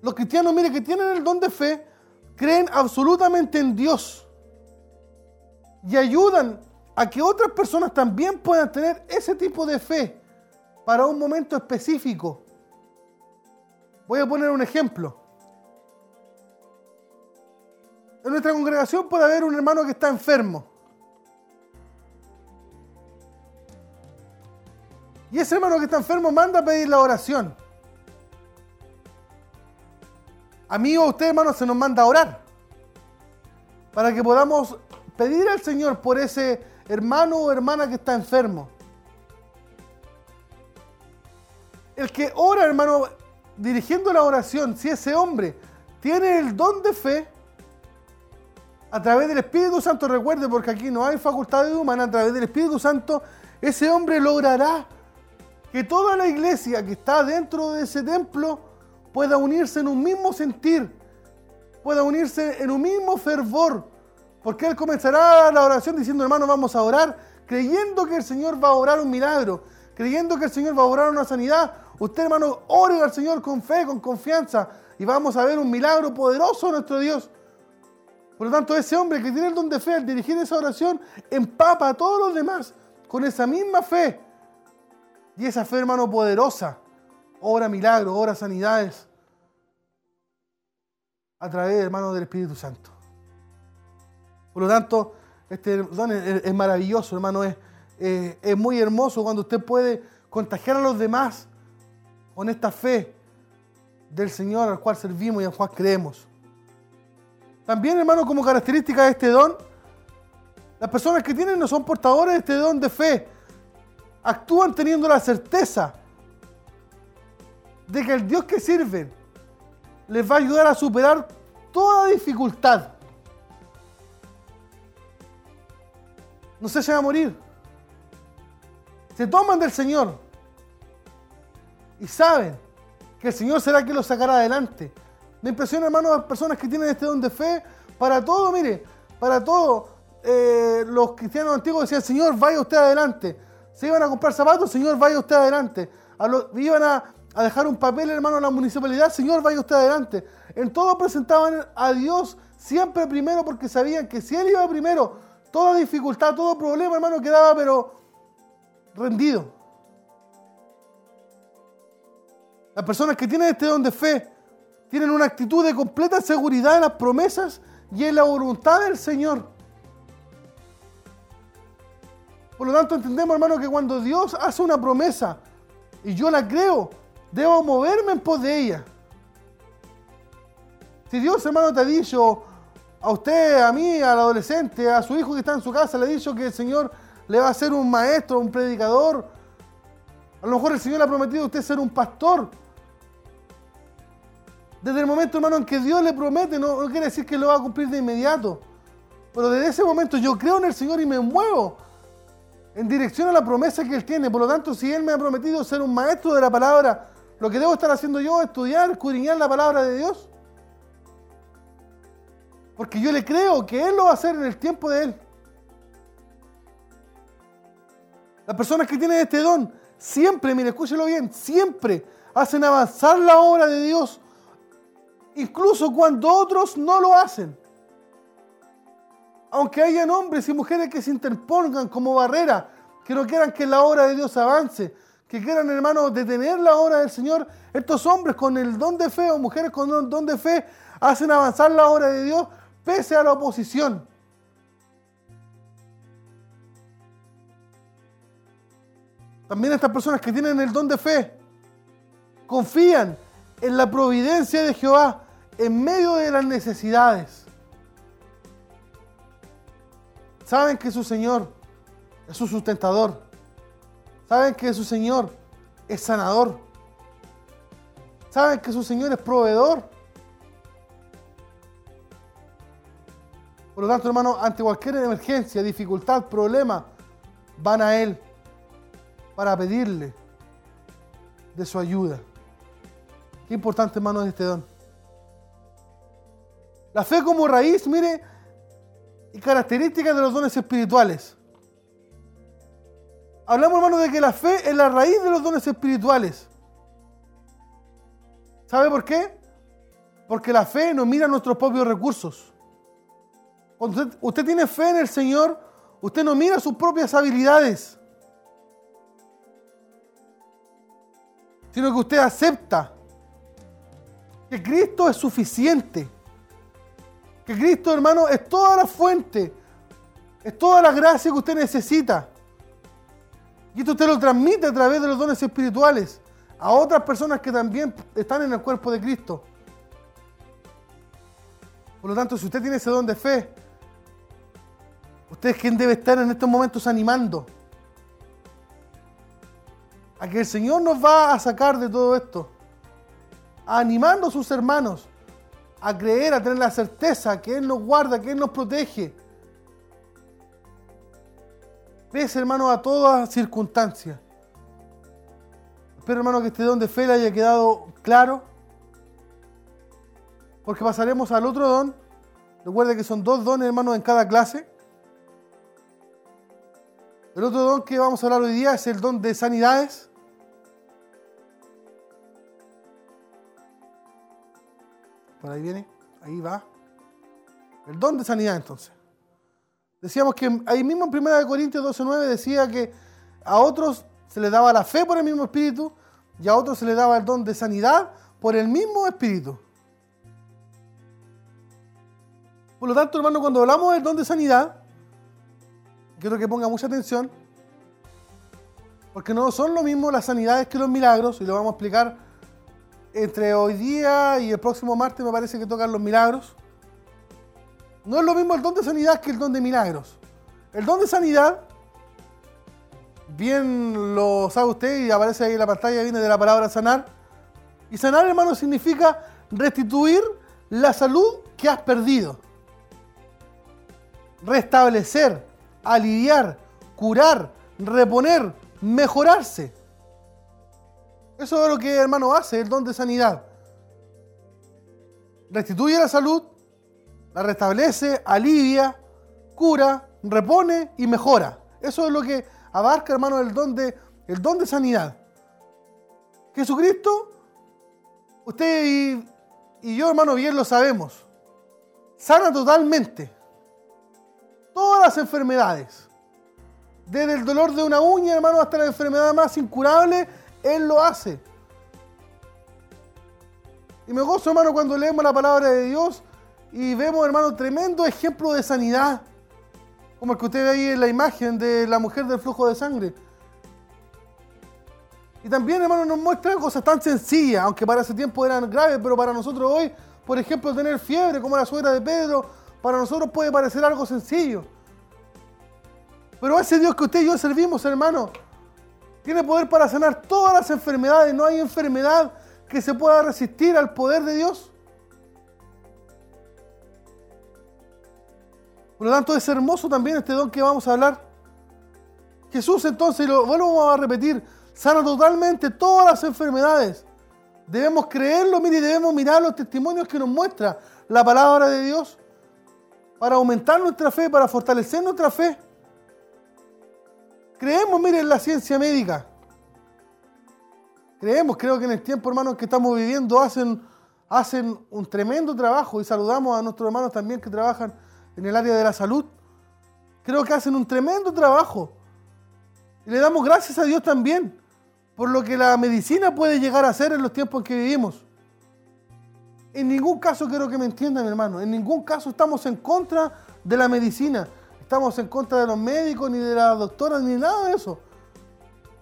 Los cristianos, mire, que tienen el don de fe, creen absolutamente en Dios y ayudan a que otras personas también puedan tener ese tipo de fe para un momento específico. Voy a poner un ejemplo. En nuestra congregación puede haber un hermano que está enfermo. Y ese hermano que está enfermo manda a pedir la oración. A mí o usted, hermano, se nos manda a orar. Para que podamos pedir al Señor por ese hermano o hermana que está enfermo. El que ora, hermano, dirigiendo la oración, si ese hombre tiene el don de fe, a través del Espíritu Santo, recuerde, porque aquí no hay facultades humanas, a través del Espíritu Santo, ese hombre logrará que toda la iglesia que está dentro de ese templo pueda unirse en un mismo sentir, pueda unirse en un mismo fervor, porque él comenzará la oración diciendo, hermano, vamos a orar, creyendo que el Señor va a orar un milagro, creyendo que el Señor va a orar una sanidad. Usted, hermano, ore al Señor con fe, con confianza, y vamos a ver un milagro poderoso de nuestro Dios. Por lo tanto, ese hombre que tiene el don de fe al dirigir esa oración empapa a todos los demás con esa misma fe. Y esa fe, hermano, poderosa, obra milagros, obra sanidades a través, hermano, del Espíritu Santo. Por lo tanto, este don es, maravilloso, hermano, es, es muy hermoso cuando usted puede contagiar a los demás con esta fe del Señor al cual servimos y al cual creemos. También, hermano, como característica de este don, las personas que tienen no son portadores de este don de fe. Actúan teniendo la certeza de que el Dios que sirven les va a ayudar a superar toda dificultad. No se van a morir. Se toman del Señor y saben que el Señor será quien los sacará adelante. Me impresiona, hermano, las personas que tienen este don de fe. Para todo, mire, para todo, eh, los cristianos antiguos decían, Señor, vaya usted adelante. Se iban a comprar zapatos, Señor, vaya usted adelante. Iban a, a, dejar un papel, hermano, en la municipalidad, Señor, vaya usted adelante. En todo presentaban a Dios siempre primero porque sabían que si Él iba primero, toda dificultad, todo problema, hermano, quedaba pero rendido. Las personas que tienen este don de fe, tienen una actitud de completa seguridad en las promesas y en la voluntad del Señor. Por lo tanto, entendemos, hermano, que cuando Dios hace una promesa y yo la creo, debo moverme en pos de ella. Si Dios, hermano, te ha dicho a usted, a mí, al adolescente, a su hijo que está en su casa, le ha dicho que el Señor le va a ser un maestro, un predicador. A lo mejor el Señor le ha prometido a usted ser un pastor. Desde el momento, hermano, en que Dios le promete, no, quiere decir que lo va a cumplir de inmediato. Pero desde ese momento yo creo en el Señor y me muevo en dirección a la promesa que Él tiene. Por lo tanto, si Él me ha prometido ser un maestro de la palabra, lo que debo estar haciendo yo es estudiar, escudriñar la palabra de Dios. Porque yo le creo que Él lo va a hacer en el tiempo de Él. Las personas que tienen este don, siempre, mire, escúchelo bien, siempre hacen avanzar la obra de Dios incluso cuando otros no lo hacen. Aunque hayan hombres y mujeres que se interpongan como barrera, que no quieran que la obra de Dios avance, que quieran, hermanos, detener la obra del Señor, estos hombres con el don de fe o mujeres con el don de fe hacen avanzar la obra de Dios pese a la oposición. También estas personas que tienen el don de fe confían en la providencia de Jehová en medio de las necesidades. Saben que su Señor es su sustentador. Saben que su Señor es sanador. Saben que su Señor es proveedor. Por lo tanto, hermano, ante cualquier emergencia, dificultad, problema, van a Él para pedirle de su ayuda. Qué importante, hermano, es este don. La fe como raíz, mire, y características de los dones espirituales. Hablamos, hermano, de que la fe es la raíz de los dones espirituales. ¿Sabe por qué? Porque la fe no mira nuestros propios recursos. Cuando usted, usted tiene fe en el Señor, usted no mira sus propias habilidades, sino que usted acepta que Cristo es suficiente. Que Cristo, hermano, es toda la fuente, es toda la gracia que usted necesita. Y esto usted lo transmite a través de los dones espirituales a otras personas que también están en el cuerpo de Cristo. Por lo tanto, si usted tiene ese don de fe, usted es quien debe estar en estos momentos animando a que el Señor nos va a sacar de todo esto, animando a sus hermanos a creer, a tener la certeza que Él nos guarda, que Él nos protege. Pese, hermano, a todas circunstancias. Espero, hermano, que este don de fe haya quedado claro. Porque pasaremos al otro don. Recuerde que son dos dones, hermano, en cada clase. El otro don que vamos a hablar hoy día es el don de sanidades. Por ahí viene, ahí va. El don de sanidad entonces. Decíamos que ahí mismo en 1 Corintios 12.9 decía que a otros se les daba la fe por el mismo espíritu y a otros se les daba el don de sanidad por el mismo espíritu. Por lo tanto, hermano, cuando hablamos del don de sanidad, quiero que ponga mucha atención, porque no son lo mismo las sanidades que los milagros, y lo vamos a explicar entre hoy día y el próximo martes, me parece que tocan los milagros. No es lo mismo el don de sanidad que el don de milagros. El don de sanidad, bien lo sabe usted y aparece ahí en la pantalla, viene de la palabra sanar. Y sanar, hermano, significa restituir la salud que has perdido. Restablecer, aliviar, curar, reponer, mejorarse. Eso es lo que hermano hace el don de sanidad. Restituye la salud, la restablece, alivia, cura, repone y mejora. Eso es lo que abarca, hermano, el don de, el don de sanidad. Jesucristo, usted y, y yo, hermano, bien lo sabemos. Sana totalmente todas las enfermedades. Desde el dolor de una uña, hermano, hasta la enfermedad más incurable, Él lo hace. Y me gozo, hermano, cuando leemos la palabra de Dios y vemos, hermano, tremendo ejemplo de sanidad. Como el que usted ve ahí en la imagen de la mujer del flujo de sangre. Y también, hermano, nos muestra cosas tan sencillas, aunque para ese tiempo eran graves, pero para nosotros hoy, por ejemplo, tener fiebre, como la suegra de Pedro, para nosotros puede parecer algo sencillo. Pero ese Dios que usted y yo servimos, hermano, tiene poder para sanar todas las enfermedades. No hay enfermedad que se pueda resistir al poder de Dios. Por lo tanto, es hermoso también este don que vamos a hablar. Jesús entonces, lo vuelvo a repetir, sana totalmente todas las enfermedades. Debemos creerlo, mire, y debemos mirar los testimonios que nos muestra la palabra de Dios para aumentar nuestra fe, para fortalecer nuestra fe. Creemos, mire, en la ciencia médica. Creemos, creo que en el tiempo, hermanos, que estamos viviendo hacen, hacen un tremendo trabajo y saludamos a nuestros hermanos también que trabajan en el área de la salud. Creo que hacen un tremendo trabajo. Y le damos gracias a Dios también por lo que la medicina puede llegar a hacer en los tiempos en que vivimos. En ningún caso quiero que me entiendan, hermano. En ningún caso estamos en contra de la medicina. Estamos en contra de los médicos, ni de las doctoras, ni nada de eso.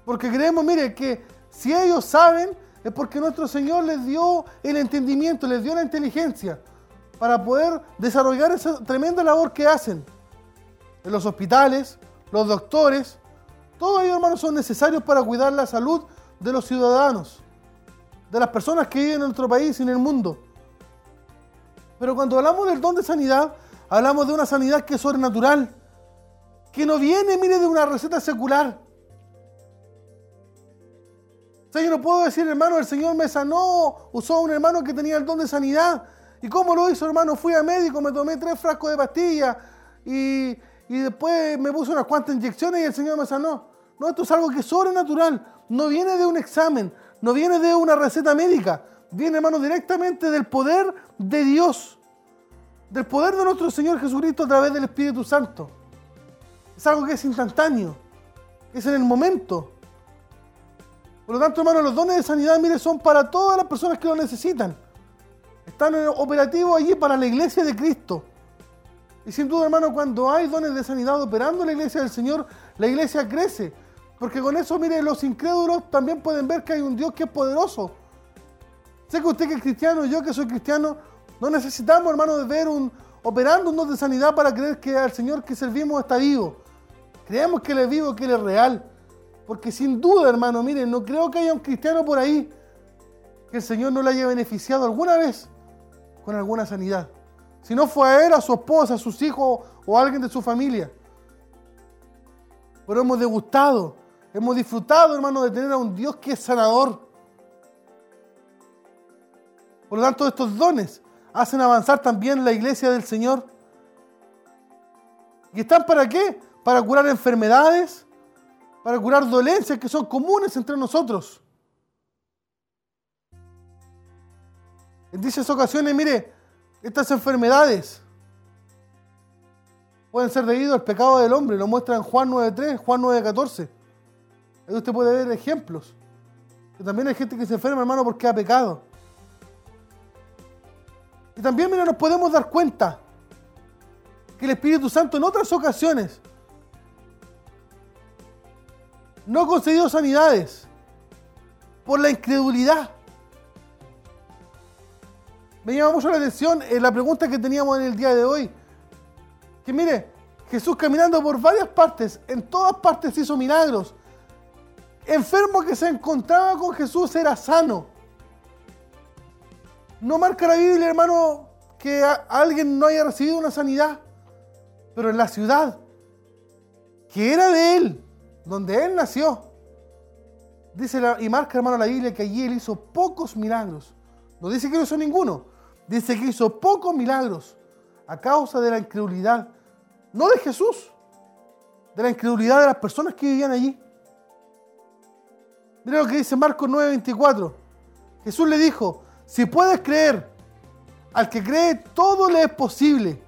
Porque creemos, mire, que si ellos saben, es porque nuestro Señor les dio el entendimiento, les dio la inteligencia para poder desarrollar esa tremenda labor que hacen. En los hospitales, los doctores, todos ellos, hermanos, son necesarios para cuidar la salud de los ciudadanos, de las personas que viven en nuestro país y en el mundo. Pero cuando hablamos del don de sanidad, hablamos de una sanidad que es sobrenatural, que no viene, mire, de una receta secular. O sea, yo no puedo decir, hermano, el Señor me sanó, usó a un hermano que tenía el don de sanidad. ¿Y cómo lo hizo, hermano? Fui al médico, me tomé tres frascos de pastillas y, y después me puso unas cuantas inyecciones y el Señor me sanó. No, esto es algo que es sobrenatural. No viene de un examen, no viene de una receta médica, viene, hermano, directamente del poder de Dios, del poder de nuestro Señor Jesucristo a través del Espíritu Santo. Es algo que es instantáneo, es en el momento. Por lo tanto, hermano, los dones de sanidad, mire, son para todas las personas que lo necesitan. Están operativos allí para la iglesia de Cristo. Y sin duda, hermano, cuando hay dones de sanidad operando en la iglesia del Señor, la iglesia crece. Porque con eso, mire, los incrédulos también pueden ver que hay un Dios que es poderoso. Sé que usted que es cristiano, yo que soy cristiano, no necesitamos, hermano, de ver un operando un don de sanidad para creer que al Señor que servimos está vivo. Creemos que Él es vivo, que Él es real. Porque sin duda, hermano, miren, no creo que haya un cristiano por ahí que el Señor no le haya beneficiado alguna vez con alguna sanidad. Si no fue a él, a su esposa, a sus hijos o a alguien de su familia. Pero hemos degustado, hemos disfrutado, hermano, de tener a un Dios que es sanador. Por lo tanto, estos dones hacen avanzar también la iglesia del Señor. ¿Y están para qué? Para curar enfermedades, para curar dolencias que son comunes entre nosotros. En dichas ocasiones, mire, estas enfermedades pueden ser debido al pecado del hombre, lo muestra en Juan 9.3, Juan 9.14. Ahí usted puede ver ejemplos. Que también hay gente que se enferma, hermano, porque ha pecado. Y también, mira, nos podemos dar cuenta que el Espíritu Santo en otras ocasiones no ha concedido sanidades por la incredulidad. Me llama mucho la atención eh, la pregunta que teníamos en el día de hoy. Que mire, Jesús caminando por varias partes, en todas partes hizo milagros. Enfermo que se encontraba con Jesús era sano. No marca la Biblia, hermano, que alguien no haya recibido una sanidad. Pero en la ciudad, que era de él, donde él nació, dice y marca, hermano, la Biblia que allí él hizo pocos milagros. No dice que no hizo ninguno. Dice que hizo pocos milagros a causa de la incredulidad, no de Jesús, de la incredulidad de las personas que vivían allí. Mira lo que dice Marcos 9:24. Jesús le dijo, si puedes creer, al que cree todo le es posible.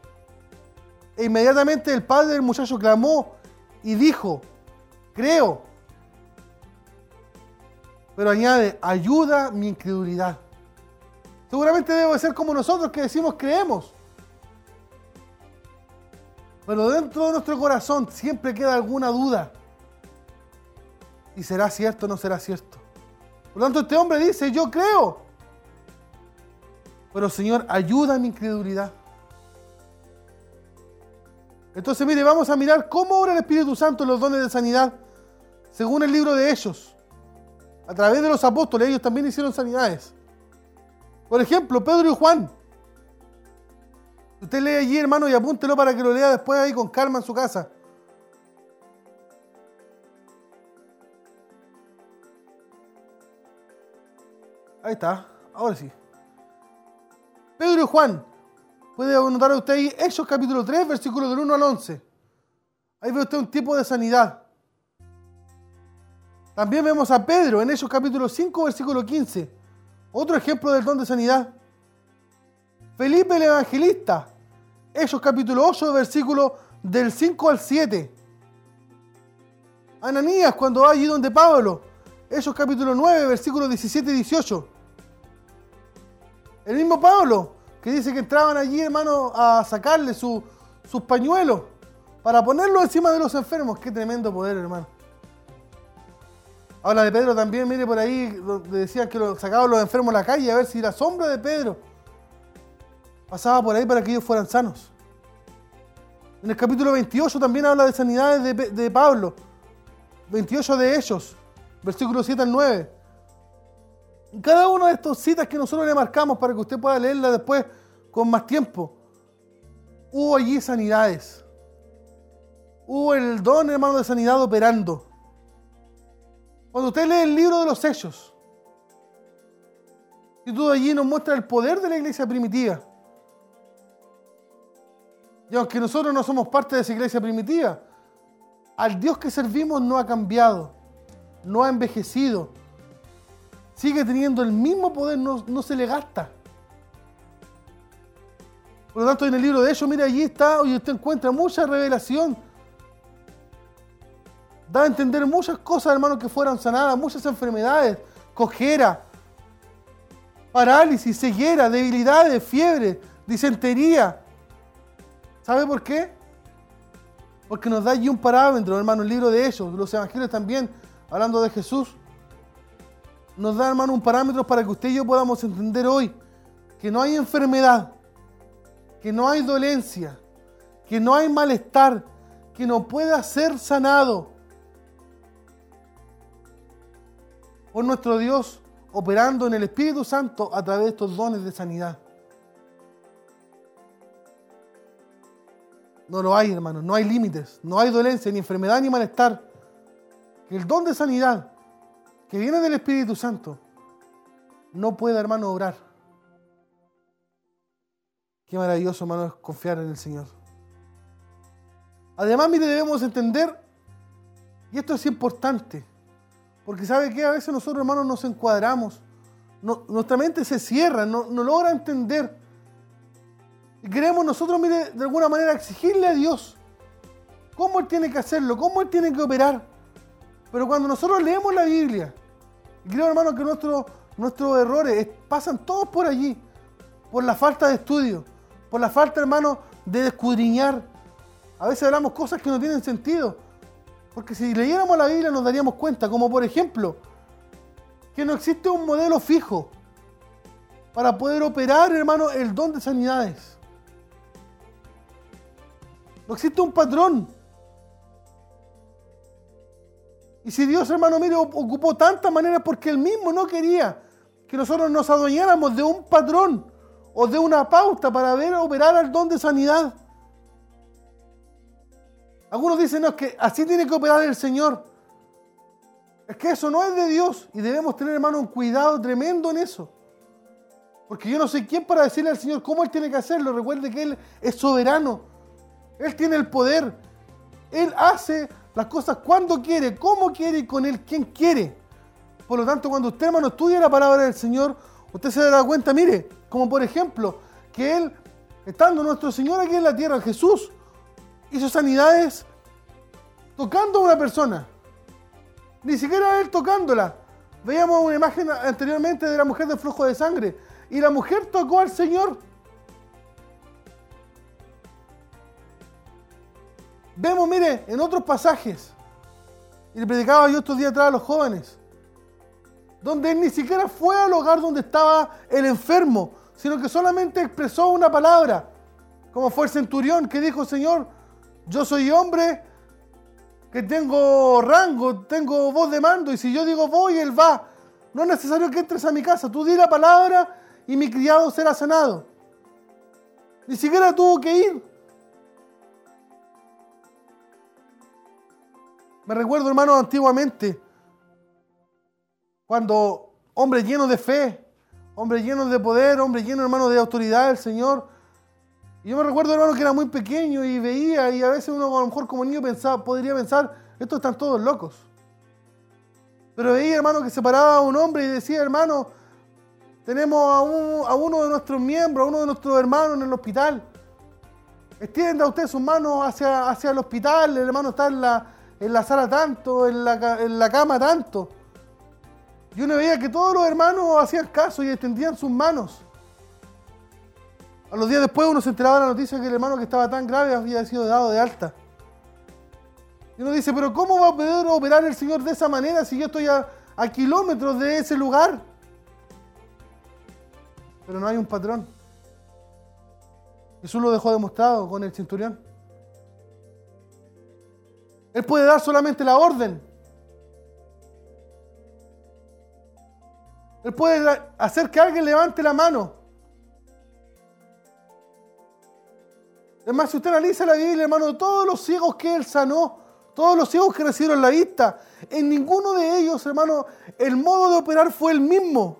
E inmediatamente el padre del muchacho clamó y dijo, creo. Pero añade, ayuda mi incredulidad. Seguramente debe ser como nosotros que decimos creemos. Pero dentro de nuestro corazón siempre queda alguna duda. ¿Y será cierto o no será cierto? Por lo tanto, este hombre dice, yo creo. Pero Señor, ayuda a mi incredulidad. Entonces, mire, vamos a mirar cómo obra el Espíritu Santo en los dones de sanidad, según el libro de ellos. A través de los apóstoles, ellos también hicieron sanidades. Por ejemplo, Pedro y Juan. Usted lee allí, hermano, y apúntelo para que lo lea después ahí con calma en su casa. Ahí está, ahora sí. Pedro y Juan. Puede anotar usted ahí Hechos capítulo 3, versículos del 1 al 11. Ahí ve usted un tipo de sanidad. También vemos a Pedro en Hechos capítulo 5, versículo 15. Otro ejemplo del don de sanidad. Felipe el Evangelista. Hechos capítulo 8, versículo del 5 al 7. Ananías cuando va allí donde Pablo. Hechos capítulo 9, versículos 17 y 18. El mismo Pablo, que dice que entraban allí, hermano, a sacarle sus pañuelos para ponerlo encima de los enfermos. Qué tremendo poder, hermano. Habla de Pedro también, mire por ahí, decían que sacaban los enfermos a la calle a ver si la sombra de Pedro pasaba por ahí para que ellos fueran sanos. En el capítulo 28 también habla de sanidades de, de Pablo. 28 de ellos, versículos 7 al 9. cada una de estas citas que nosotros le marcamos para que usted pueda leerla después con más tiempo, hubo allí sanidades. Hubo el don, hermano, de sanidad operando. Cuando usted lee el libro de los hechos, y todo allí nos muestra el poder de la iglesia primitiva. Y aunque nosotros no somos parte de esa iglesia primitiva, al Dios que servimos no ha cambiado, no ha envejecido. sigue teniendo el mismo poder, no, se le gasta. Por lo tanto, en el libro de ellos, mire, allí está, y usted encuentra mucha revelación. Da a entender muchas cosas, hermanos, que fueron sanadas, muchas enfermedades, cojera, parálisis, ceguera, debilidades, fiebre, disentería. ¿Sabe por qué? Porque nos da allí un parámetro, hermano, el libro de ellos, los evangelios también, hablando de Jesús. Nos da, hermano, un parámetro para que usted y yo podamos entender hoy que no hay enfermedad, que no hay dolencia, que no hay malestar, que no pueda ser sanado por nuestro Dios operando en el Espíritu Santo a través de estos dones de sanidad. No lo hay, hermanos, no hay límites, no hay dolencia, ni enfermedad, ni malestar. El don de sanidad que viene del Espíritu Santo no puede, hermano, obrar. Qué maravilloso, hermano, es confiar en el Señor. Además, debemos entender, y esto es importante, porque sabe que a veces nosotros, hermanos, nos encuadramos. nuestra mente se cierra, no, logra entender. Y queremos nosotros, mire, de alguna manera exigirle a Dios cómo Él tiene que hacerlo, cómo Él tiene que operar. Pero cuando nosotros leemos la Biblia, y creo, hermano, que nuestros, nuestros errores pasan todos por allí, por la falta de estudio, por la falta, hermano, de escudriñar. A veces hablamos cosas que no tienen sentido. Porque si leyéramos la Biblia nos daríamos cuenta, como por ejemplo, que no existe un modelo fijo para poder operar, hermano, el don de sanidades. No existe un patrón. Y si Dios, hermano, mire, ocupó tantas maneras porque Él mismo no quería que nosotros nos adueñáramos de un patrón o de una pauta para ver operar el don de sanidad. Algunos dicen, no, es que así tiene que operar el Señor. Es que eso no es de Dios y debemos tener, hermano, un cuidado tremendo en eso. Porque yo no sé quién para decirle al Señor cómo Él tiene que hacerlo. Recuerde que Él es soberano. Él tiene el poder. Él hace las cosas cuando quiere, cómo quiere y con Él quien quiere. Por lo tanto, cuando usted, hermano, estudia la palabra del Señor, usted se dará cuenta, mire, como por ejemplo, que Él, estando nuestro Señor aquí en la tierra, Jesús, hizo sanidades tocando a una persona. Ni siquiera él tocándola. Veíamos una imagen anteriormente de la mujer de flujo de sangre. Y la mujer tocó al Señor. Vemos, mire, en otros pasajes, y le predicaba yo estos días atrás a los jóvenes, donde él ni siquiera fue al hogar donde estaba el enfermo, sino que solamente expresó una palabra, como fue el centurión que dijo, Señor, yo soy hombre que tengo rango, tengo voz de mando, y si yo digo voy, él va. No es necesario que entres a mi casa, tú di la palabra y mi criado será sanado. Ni siquiera tuvo que ir. Me recuerdo, hermano, antiguamente, cuando hombres llenos de fe, hombres llenos de poder, hombres llenos, hermano, de autoridad del Señor, yo me recuerdo, hermano, que era muy pequeño y veía, y a veces uno a lo mejor como niño pensaba, podría pensar, estos están todos locos. Pero veía, hermano, que se paraba un hombre y decía, hermano, tenemos a, uno de nuestros miembros, a uno de nuestros hermanos en el hospital. Extienda usted sus manos hacia, hacia el hospital, el hermano está en la, en la sala tanto, en la, en la cama tanto. Y uno veía que todos los hermanos hacían caso y extendían sus manos. A los días después uno se enteraba de la noticia que el hermano que estaba tan grave había sido dado de alta. Y uno dice, pero ¿cómo va a poder operar el Señor de esa manera si yo estoy a, kilómetros de ese lugar? Pero no hay un patrón. Jesús lo dejó demostrado con el centurión. Él puede dar solamente la orden. Él puede hacer que alguien levante la mano. Es más, si usted analiza la Biblia, hermano, todos los ciegos que Él sanó, todos los ciegos que recibieron la vista, en ninguno de ellos, hermano, el modo de operar fue el mismo.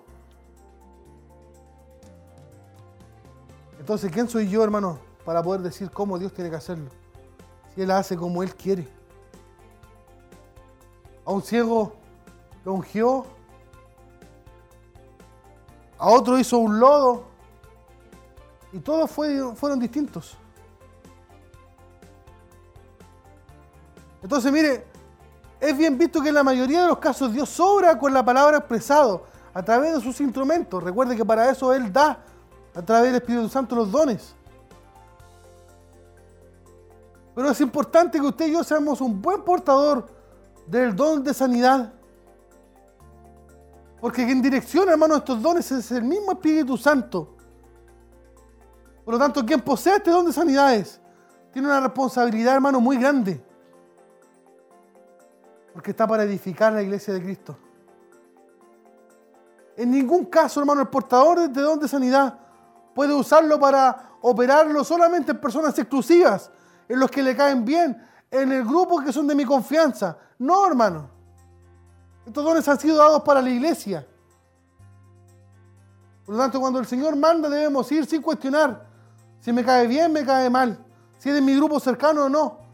Entonces, ¿quién soy yo, hermano, para poder decir cómo Dios tiene que hacerlo? Si Él hace como Él quiere. A un ciego lo ungió a otro hizo un lodo, y todos fue- fueron distintos. Entonces, mire, es bien visto que en la mayoría de los casos Dios sobra con la palabra expresado a través de sus instrumentos. Recuerde que para eso Él da a través del Espíritu Santo los dones. Pero es importante que usted y yo seamos un buen portador del don de sanidad. Porque quien direcciona, hermano, estos dones es el mismo Espíritu Santo. Por lo tanto, quien posee este don de sanidades tiene una responsabilidad, hermano, muy grande. Porque está para edificar la iglesia de Cristo. En ningún caso, hermano, el portador de don de sanidad puede usarlo para operarlo solamente en personas exclusivas, en los que le caen bien, en el grupo que son de mi confianza. No, hermano. Estos dones han sido dados para la iglesia. Por lo tanto, cuando el Señor manda, debemos ir sin cuestionar si me cae bien, me cae mal, si es de mi grupo cercano o no.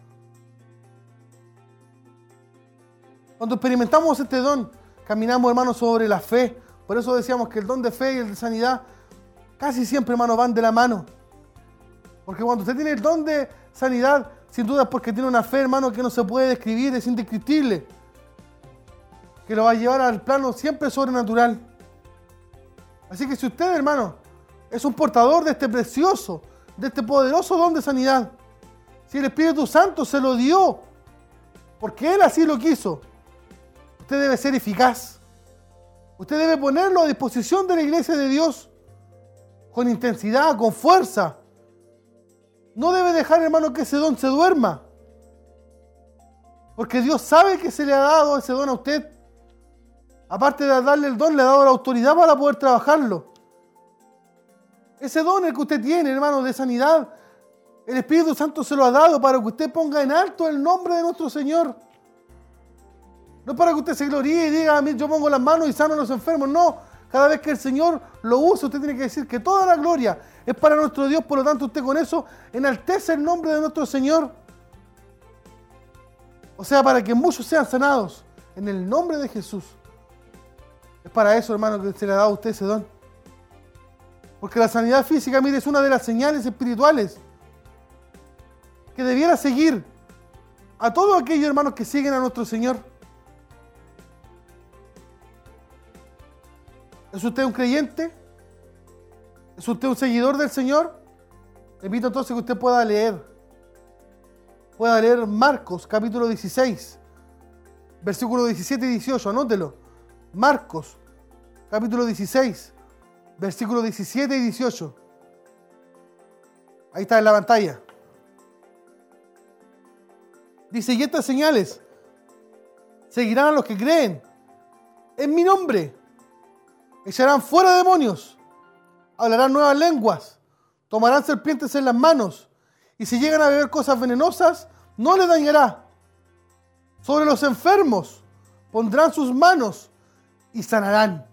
Cuando experimentamos este don, caminamos, hermano, sobre la fe. Por eso decíamos que el don de fe y el de sanidad casi siempre, hermano, van de la mano. Porque cuando usted tiene el don de sanidad, sin duda es porque tiene una fe, hermano, que no se puede describir, es indescriptible. Que lo va a llevar al plano siempre sobrenatural. Así que si usted, hermano, es un portador de este precioso, de este poderoso don de sanidad, si el Espíritu Santo se lo dio, porque Él así lo quiso, usted debe ser eficaz. Usted debe ponerlo a disposición de la iglesia de Dios con intensidad, con fuerza. No debe dejar, hermano, que ese don se duerma. Porque Dios sabe que se le ha dado ese don a usted. Aparte de darle el don, le ha dado la autoridad para poder trabajarlo. Ese don el que usted tiene, hermano, de sanidad, el Espíritu Santo se lo ha dado para que usted ponga en alto el nombre de nuestro Señor. No para que usted se gloríe y diga, a mí yo pongo las manos y sano a los enfermos. No, cada vez que el Señor lo usa, usted tiene que decir que toda la gloria es para nuestro Dios. Por lo tanto, usted con eso enaltece el nombre de nuestro Señor. O sea, para que muchos sean sanados en el nombre de Jesús. Es para eso, hermano, que se le ha dado a usted ese don. Porque la sanidad física, mire, es una de las señales espirituales que debiera seguir a todos aquellos hermanos que siguen a nuestro Señor. ¿Es usted un creyente? ¿Es usted un seguidor del Señor? Le invito entonces que usted pueda leer. Pueda leer Marcos capítulo 16, versículo 17 y 18. Anótelo. Marcos capítulo 16, versículo 17 y 18. Ahí está en la pantalla. Dice, y estas señales seguirán a los que creen en mi nombre. Echarán fuera demonios, hablarán nuevas lenguas, tomarán serpientes en las manos, y si llegan a beber cosas venenosas, no les dañará. Sobre los enfermos pondrán sus manos y sanarán.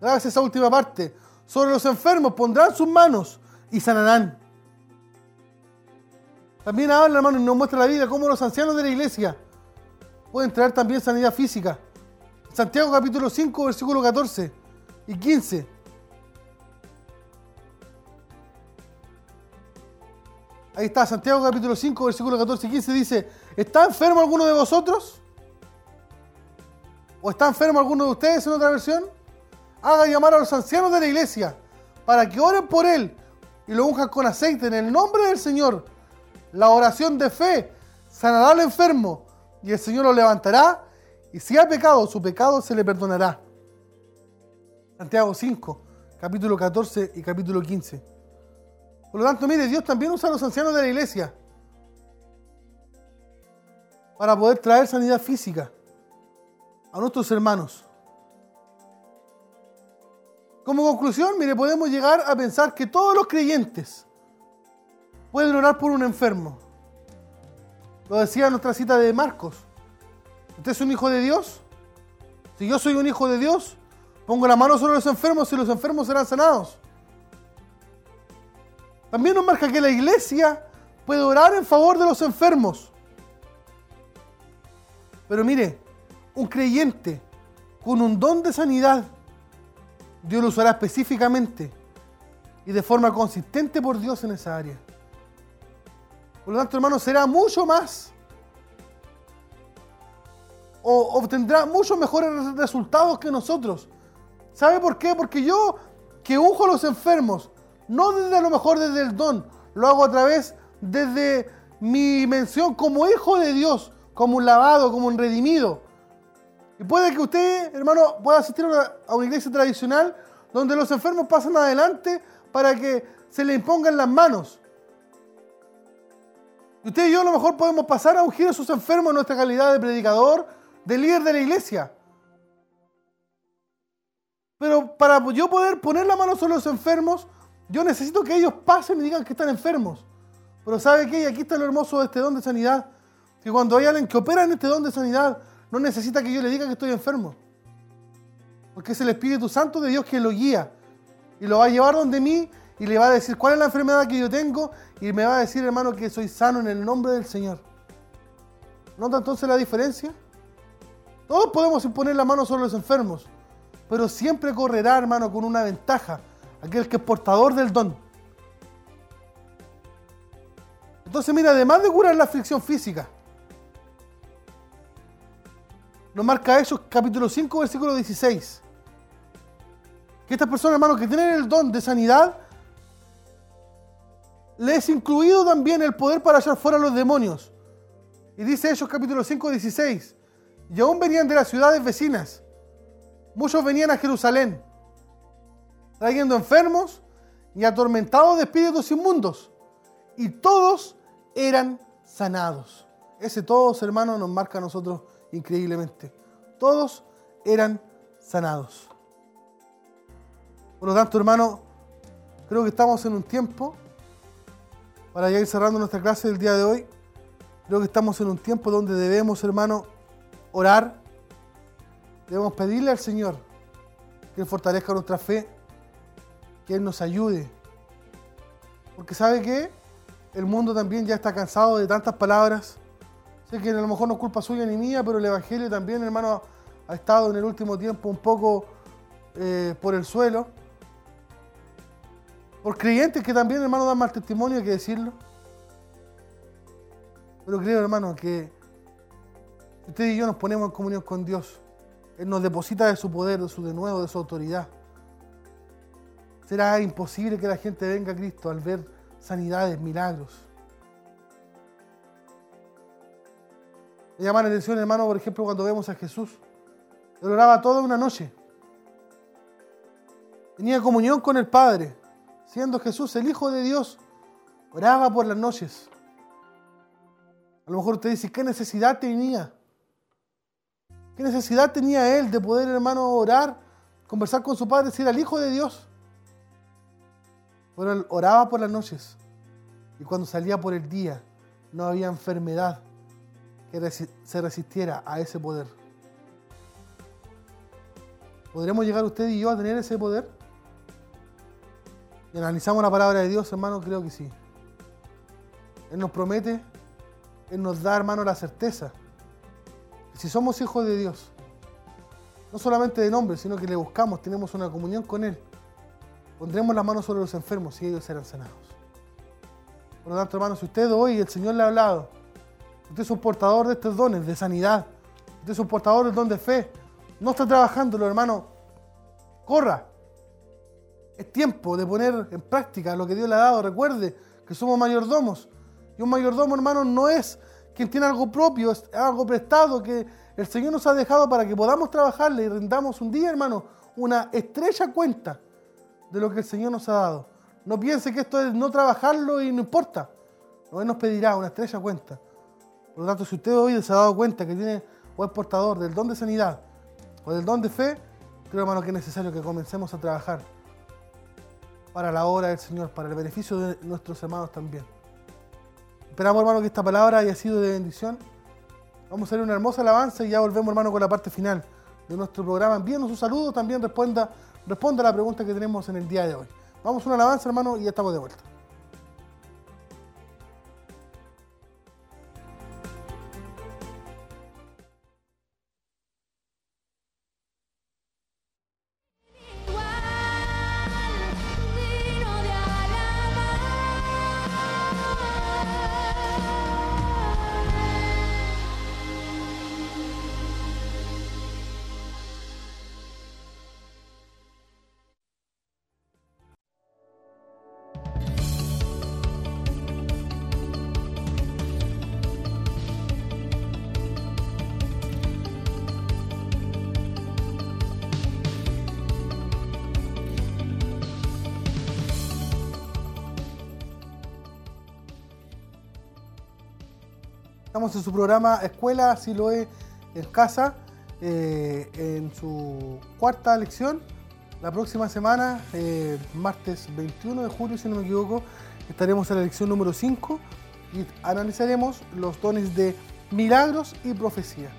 Gracias esa última parte. Sobre los enfermos pondrán sus manos y sanarán. También habla, hermano, y nos muestra la vida cómo los ancianos de la iglesia pueden traer también sanidad física. Santiago capítulo 5, versículo 14 y 15. Ahí está, Santiago capítulo 5, versículo 14 y 15 dice, ¿está enfermo alguno de vosotros? ¿O está enfermo alguno de ustedes en otra versión? Haga llamar a los ancianos de la iglesia para que oren por él y lo unjan con aceite en el nombre del Señor. La oración de fe sanará al enfermo y el Señor lo levantará y si ha pecado, su pecado se le perdonará. Santiago 5, capítulo 14 y capítulo 15. Por lo tanto, mire, Dios también usa a los ancianos de la iglesia para poder traer sanidad física a nuestros hermanos. Como conclusión, mire, podemos llegar a pensar que todos los creyentes pueden orar por un enfermo. Lo decía nuestra cita de Marcos. ¿Usted es un hijo de Dios? Si yo soy un hijo de Dios, pongo la mano sobre los enfermos y los enfermos serán sanados. También nos marca que la iglesia puede orar en favor de los enfermos. Pero mire, un creyente con un don de sanidad Dios lo usará específicamente y de forma consistente por Dios en esa área. Por lo tanto, hermano, será mucho más o obtendrá muchos mejores resultados que nosotros. ¿Sabe por qué? Porque yo que unjo a los enfermos, no desde a lo mejor desde el don, lo hago a través desde mi mención como hijo de Dios, como un lavado, como un redimido. Y puede que usted, hermano, pueda asistir a una, iglesia tradicional donde los enfermos pasan adelante para que se le impongan las manos. Usted y yo a lo mejor podemos pasar a ungir a sus enfermos en nuestra calidad de predicador, de líder de la iglesia. Pero para yo poder poner la mano sobre los enfermos, yo necesito que ellos pasen y digan que están enfermos. Pero ¿sabe qué? Y aquí está lo hermoso de este don de sanidad. Que cuando hay alguien que opera en este don de sanidad, no necesita que yo le diga que estoy enfermo. Porque es el Espíritu Santo de Dios que lo guía. Y lo va a llevar donde mí y le va a decir cuál es la enfermedad que yo tengo. Y me va a decir, hermano, que soy sano en el nombre del Señor. ¿Nota entonces la diferencia? Todos podemos imponer la mano sobre los enfermos. Pero siempre correrá, hermano, con una ventaja. Aquel que es portador del don. Entonces, mira, además de curar la aflicción física, nos marca eso capítulo 5, versículo 16. Que estas personas, hermanos, que tienen el don de sanidad, les es incluido también el poder para echar fuera a los demonios. Y dice ellos capítulo 5, 16. Y aún venían de las ciudades vecinas. Muchos venían a Jerusalén, trayendo enfermos y atormentados de espíritus inmundos. Y todos eran sanados. Ese todos, hermanos, nos marca a nosotros increíblemente. Todos eran sanados. Por lo tanto, hermano, creo que estamos en un tiempo, para ya ir cerrando nuestra clase del día de hoy, creo que estamos en un tiempo donde debemos, hermano, orar, debemos pedirle al Señor que Él fortalezca nuestra fe, que Él nos ayude. Porque sabe que el mundo también ya está cansado de tantas palabras. Sé que a lo mejor no es culpa suya ni mía, pero el Evangelio también, hermano, ha estado en el último tiempo un poco eh, por el suelo. Por creyentes que también, hermano, dan mal testimonio, hay que decirlo. Pero creo, hermano, que usted y yo nos ponemos en comunión con Dios. Él nos deposita de su poder, de su denuedo, de su autoridad. Será imposible que la gente venga a Cristo al ver sanidades, milagros. Me llama la atención, hermano, por ejemplo, cuando vemos a Jesús. Él oraba toda una noche. Tenía comunión con el Padre. Siendo Jesús el Hijo de Dios, oraba por las noches. A lo mejor usted dice, ¿qué necesidad tenía? ¿Qué necesidad tenía él de poder, hermano, orar, conversar con su Padre, decir al Hijo de Dios? Bueno, él oraba por las noches y cuando salía por el día no había enfermedad que se resistiera a ese poder. ¿Podremos llegar usted y yo a tener ese poder? Y analizamos la palabra de Dios, hermano, creo que sí. Él nos promete, Él nos da, hermano, la certeza. Si somos hijos de Dios, no solamente de nombre, sino que le buscamos, tenemos una comunión con Él, pondremos las manos sobre los enfermos y ellos serán sanados. Por lo tanto, hermano, si usted hoy el Señor le ha hablado, usted es un portador de estos dones de sanidad, usted es un portador del don de fe, no está trabajándolo, hermano, corra. Es tiempo de poner en práctica lo que Dios le ha dado. Recuerde que somos mayordomos. Y un mayordomo, hermano, no es quien tiene algo propio, es algo prestado que el Señor nos ha dejado para que podamos trabajarle y rendamos un día, hermano, una estrecha cuenta de lo que el Señor nos ha dado. No piense que esto es no trabajarlo y no importa. Él nos pedirá una estrecha cuenta. Por lo tanto, si usted hoy se ha dado cuenta que tiene o es portador del don de sanidad o del don de fe, creo, hermano, que es necesario que comencemos a trabajar para la obra del Señor, para el beneficio de nuestros hermanos también. Esperamos, hermano, que esta palabra haya sido de bendición. Vamos a hacer una hermosa alabanza y ya volvemos, hermano, con la parte final de nuestro programa. Envíenos un saludo, también responda, responda a la pregunta que tenemos en el día de hoy. Vamos a una alabanza, hermano, y ya estamos de vuelta. Estamos en su programa Escuela Siloé en Casa, eh, en su cuarta lección. La próxima semana, eh, martes 21 de julio, si no me equivoco, estaremos en la lección número 5 y analizaremos los dones de milagros y profecía.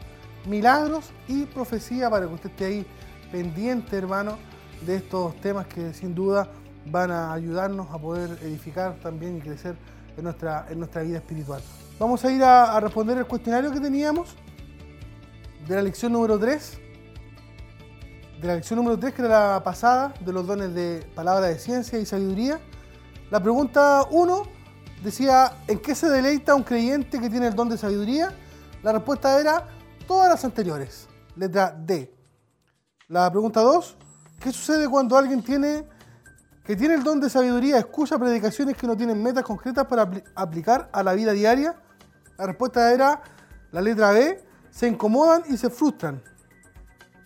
Milagros y profecía para que usted esté ahí pendiente, hermano, de estos temas que sin duda van a ayudarnos a poder edificar también y crecer en nuestra, en nuestra vida espiritual. Vamos a ir a, responder el cuestionario que teníamos de la lección número 3. De la lección número 3, que era la pasada, de los dones de palabra de ciencia y sabiduría. La pregunta 1 decía, ¿en qué se deleita un creyente que tiene el don de sabiduría? La respuesta era todas las anteriores. Letra D. La pregunta 2, ¿qué sucede cuando alguien tiene que tiene el don de sabiduría, escucha predicaciones que no tienen metas concretas para apl aplicar a la vida diaria? La respuesta era la letra B, se incomodan y se frustran.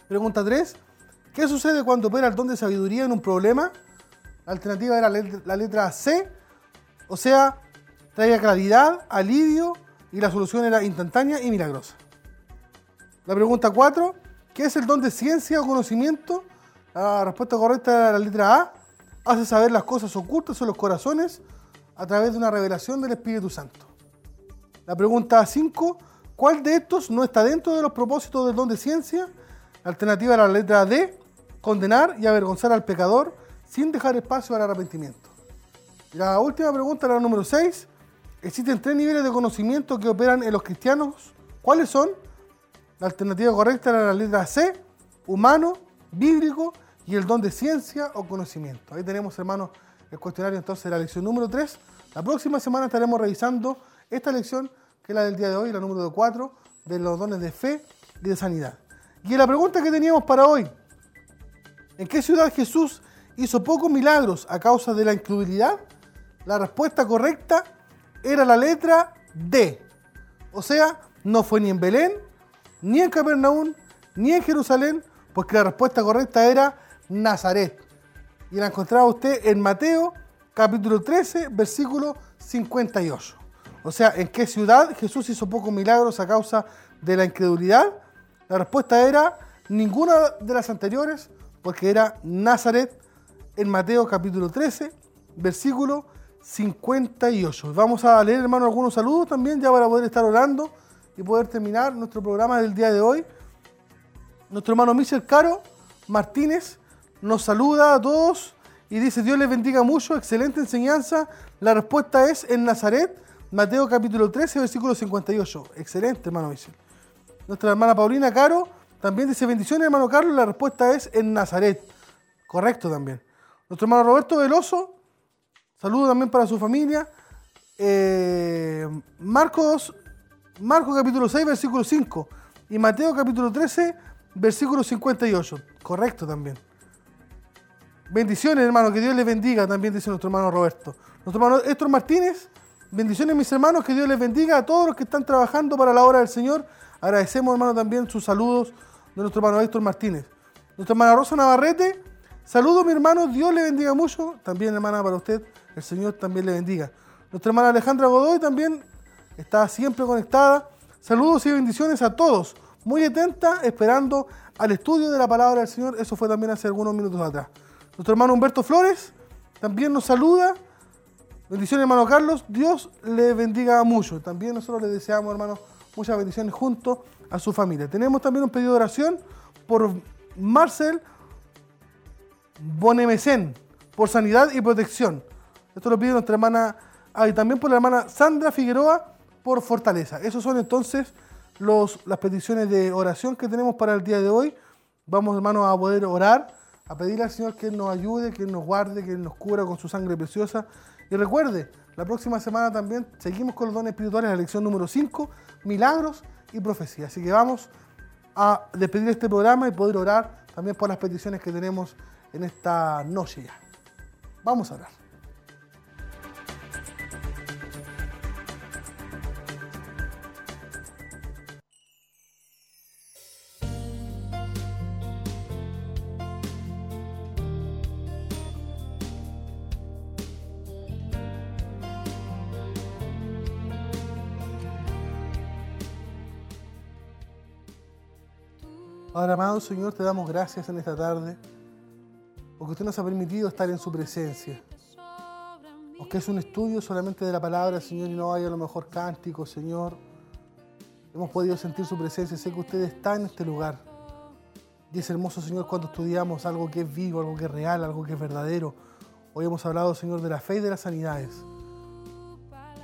Pregunta 3, ¿qué sucede cuando opera el don de sabiduría en un problema? La alternativa era la letra C, o sea, traía claridad, alivio y la solución era instantánea y milagrosa. La pregunta 4, ¿qué es el don de ciencia o conocimiento? La respuesta correcta era la letra A, hace saber las cosas ocultas en los corazones a través de una revelación del Espíritu Santo. La pregunta 5, ¿cuál de estos no está dentro de los propósitos del don de ciencia? La alternativa era la letra D, condenar y avergonzar al pecador sin dejar espacio al arrepentimiento. La última pregunta, la número 6, existen tres niveles de conocimiento que operan en los cristianos. ¿Cuáles son? La alternativa correcta era la letra C, humano, bíblico y el don de ciencia o conocimiento. Ahí tenemos, hermanos, el cuestionario entonces de la lección número 3. La próxima semana estaremos revisando esta lección, que es la del día de hoy, la número 4, de los dones de fe y de sanidad. Y la pregunta que teníamos para hoy, ¿en qué ciudad Jesús hizo pocos milagros a causa de la incredulidad? La respuesta correcta era la letra D. O sea, no fue ni en Belén, ni en Capernaum, ni en Jerusalén, porque la respuesta correcta era Nazaret. Y la encontraba usted en Mateo capítulo 13, versículo 58. O sea, ¿en qué ciudad Jesús hizo pocos milagros a causa de la incredulidad? La respuesta era ninguna de las anteriores, porque era Nazaret en Mateo capítulo 13, versículo 58. Vamos a leer, hermano, algunos saludos también, ya para poder estar orando y poder terminar nuestro programa del día de hoy. Nuestro hermano Michel Caro Martínez nos saluda a todos y dice, Dios les bendiga mucho, excelente enseñanza. La respuesta es en Nazaret, Mateo capítulo 13, versículo 58. Excelente, hermano Michel. Nuestra hermana Paulina Caro también dice, bendiciones, hermano Carlos. La respuesta es en Nazaret. Correcto también. Nuestro hermano Roberto Veloso, saludo también para su familia. Eh, Marcos, Marcos capítulo 6, versículo 5. Y Mateo capítulo 13, versículo 58. Correcto también. Bendiciones, hermano, que Dios les bendiga, también dice nuestro hermano Roberto. Nuestro hermano Héctor Martínez, bendiciones, mis hermanos, que Dios les bendiga a todos los que están trabajando para la obra del Señor. Agradecemos, hermano, también sus saludos de nuestro hermano Héctor Martínez. Nuestra hermana Rosa Navarrete, saludos, mi hermano, Dios le bendiga mucho. También, hermana, para usted, el Señor también le bendiga. Nuestra hermana Alejandra Godoy también está siempre conectada. Saludos y bendiciones a todos. Muy atenta, esperando al estudio de la palabra del Señor. Eso fue también hace algunos minutos atrás. Nuestro hermano Humberto Flores también nos saluda. Bendiciones, hermano Carlos. Dios le bendiga mucho. También nosotros le deseamos, hermano, muchas bendiciones junto a su familia. Tenemos también un pedido de oración por Marcel Bonemecén, por sanidad y protección. Esto lo pide nuestra hermana, ah, y también por la hermana Sandra Figueroa, por fortaleza. Esos son entonces las peticiones de oración que tenemos para el día de hoy. Vamos, hermanos, a poder orar a pedirle al Señor que Él nos ayude, que Él nos guarde, que Él nos cubra con su sangre preciosa. Y recuerde, la próxima semana también seguimos con los dones espirituales, la lección número 5, milagros y profecía. Así que vamos a despedir este programa y poder orar también por las peticiones que tenemos en esta noche ya. Vamos a orar. Padre amado Señor, te damos gracias en esta tarde, porque usted nos ha permitido estar en su presencia. Aunque es un estudio solamente de la palabra, Señor, y no haya a lo mejor cántico, Señor. Hemos podido sentir su presencia, sé que usted está en este lugar. Y es hermoso, Señor, cuando estudiamos algo que es vivo, algo que es real, algo que es verdadero. Hoy hemos hablado, Señor, de la fe y de las sanidades.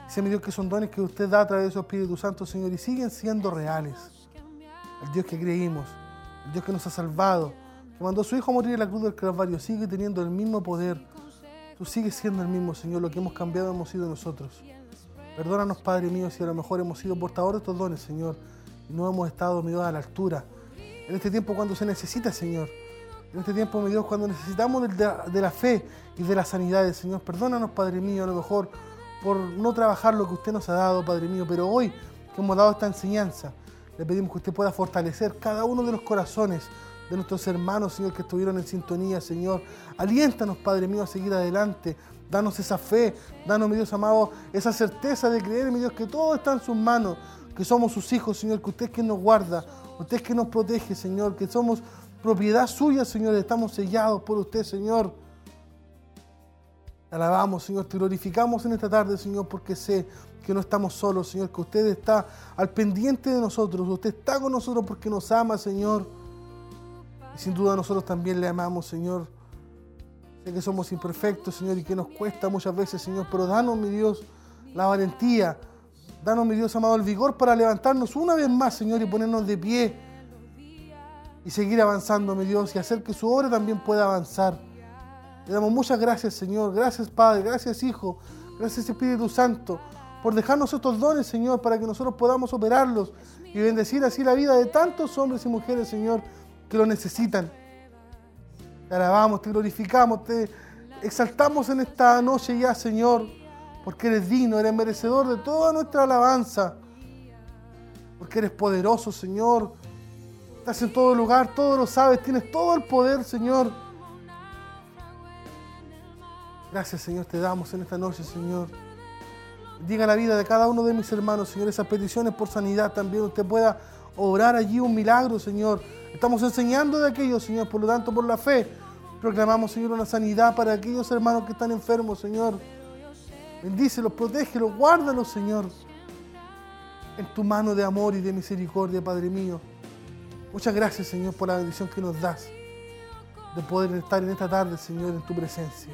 Dice mi Dios que son dones que usted da a través de su Espíritu Santo, Señor, y siguen siendo reales. El Dios que creímos, Dios que nos ha salvado, que mandó a su Hijo a morir en la cruz del Calvario, sigue teniendo el mismo poder. Tú sigues siendo el mismo, Señor. Lo que hemos cambiado hemos sido nosotros. Perdónanos, Padre mío, si a lo mejor hemos sido portadores de estos dones, Señor, y no hemos estado, mi Dios, a la altura. En este tiempo cuando se necesita, Señor. En este tiempo, mi Dios, cuando necesitamos de, la fe y de la sanidad, Señor. Perdónanos, Padre mío, a lo mejor por no trabajar lo que usted nos ha dado, Padre mío. Pero hoy que hemos dado esta enseñanza, le pedimos que usted pueda fortalecer cada uno de los corazones de nuestros hermanos, Señor, que estuvieron en sintonía, Señor. Aliéntanos, Padre mío, a seguir adelante. Danos esa fe, danos, mi Dios amado, esa certeza de creer, mi Dios, que todo está en sus manos, que somos sus hijos, Señor, que usted es quien nos guarda, usted es quien nos protege, Señor, que somos propiedad suya, Señor, estamos sellados por usted, Señor. Te alabamos, Señor, te glorificamos en esta tarde, Señor, porque sé que no estamos solos, Señor, que usted está al pendiente de nosotros, usted está con nosotros porque nos ama, Señor. Y sin duda nosotros también le amamos, Señor. Sé que somos imperfectos, Señor, y que nos cuesta muchas veces, Señor, pero danos, mi Dios, la valentía. Danos, mi Dios amado, el vigor para levantarnos una vez más, Señor, y ponernos de pie. Y seguir avanzando, mi Dios, y hacer que su obra también pueda avanzar. Le damos muchas gracias, Señor. Gracias, Padre. Gracias, Hijo. Gracias, Espíritu Santo, por dejarnos estos dones, Señor, para que nosotros podamos operarlos y bendecir así la vida de tantos hombres y mujeres, Señor, que lo necesitan. Te alabamos, te glorificamos, te exaltamos en esta noche ya, Señor, porque eres digno, eres merecedor de toda nuestra alabanza, porque eres poderoso, Señor. Estás en todo lugar, todo lo sabes, tienes todo el poder, Señor. Gracias, Señor, te damos en esta noche, Señor. Diga la vida de cada uno de mis hermanos, Señor, esas peticiones por sanidad también usted pueda obrar allí un milagro, Señor. Estamos enseñando de aquello, Señor, por lo tanto, por la fe, proclamamos, Señor, una sanidad para aquellos hermanos que están enfermos, Señor. Bendícelos, protégelos, guárdalos, Señor, en tu mano de amor y de misericordia, Padre mío. Muchas gracias, Señor, por la bendición que nos das de poder estar en esta tarde, Señor, en tu presencia.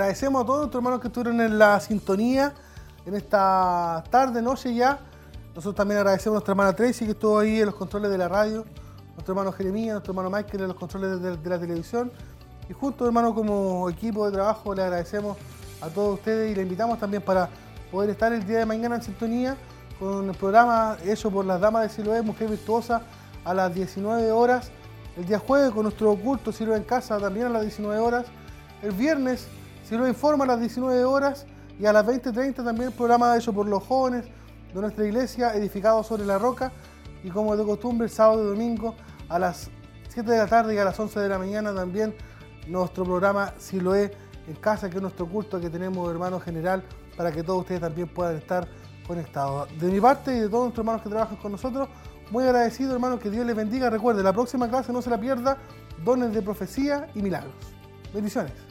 Agradecemos a todos nuestros hermanos que estuvieron en la sintonía en esta tarde, noche ya. Nosotros también agradecemos a nuestra hermana Tracy que estuvo ahí en los controles de la radio, nuestro hermano Jeremías, nuestro hermano Michael en los controles de, la televisión. Y juntos, hermano, como equipo de trabajo, le agradecemos a todos ustedes y le invitamos también para poder estar el día de mañana en sintonía con el programa hecho por las damas de Siloé, Mujer Virtuosa, a las 19 horas. El día jueves con nuestro culto Siloé en casa también a las 19 horas. El viernes Siloé Informa a las 19 horas y a las 20.30 también el programa hecho por los jóvenes de nuestra iglesia, edificado sobre la roca. Y como de costumbre, el sábado y domingo a las 7 de la tarde y a las 11 de la mañana también nuestro programa Siloé en casa, que es nuestro culto que tenemos, hermano general, para que todos ustedes también puedan estar conectados. De mi parte y de todos nuestros hermanos que trabajan con nosotros, muy agradecido, hermano, que Dios les bendiga. Recuerde, la próxima clase no se la pierda, dones de profecía y milagros. Bendiciones.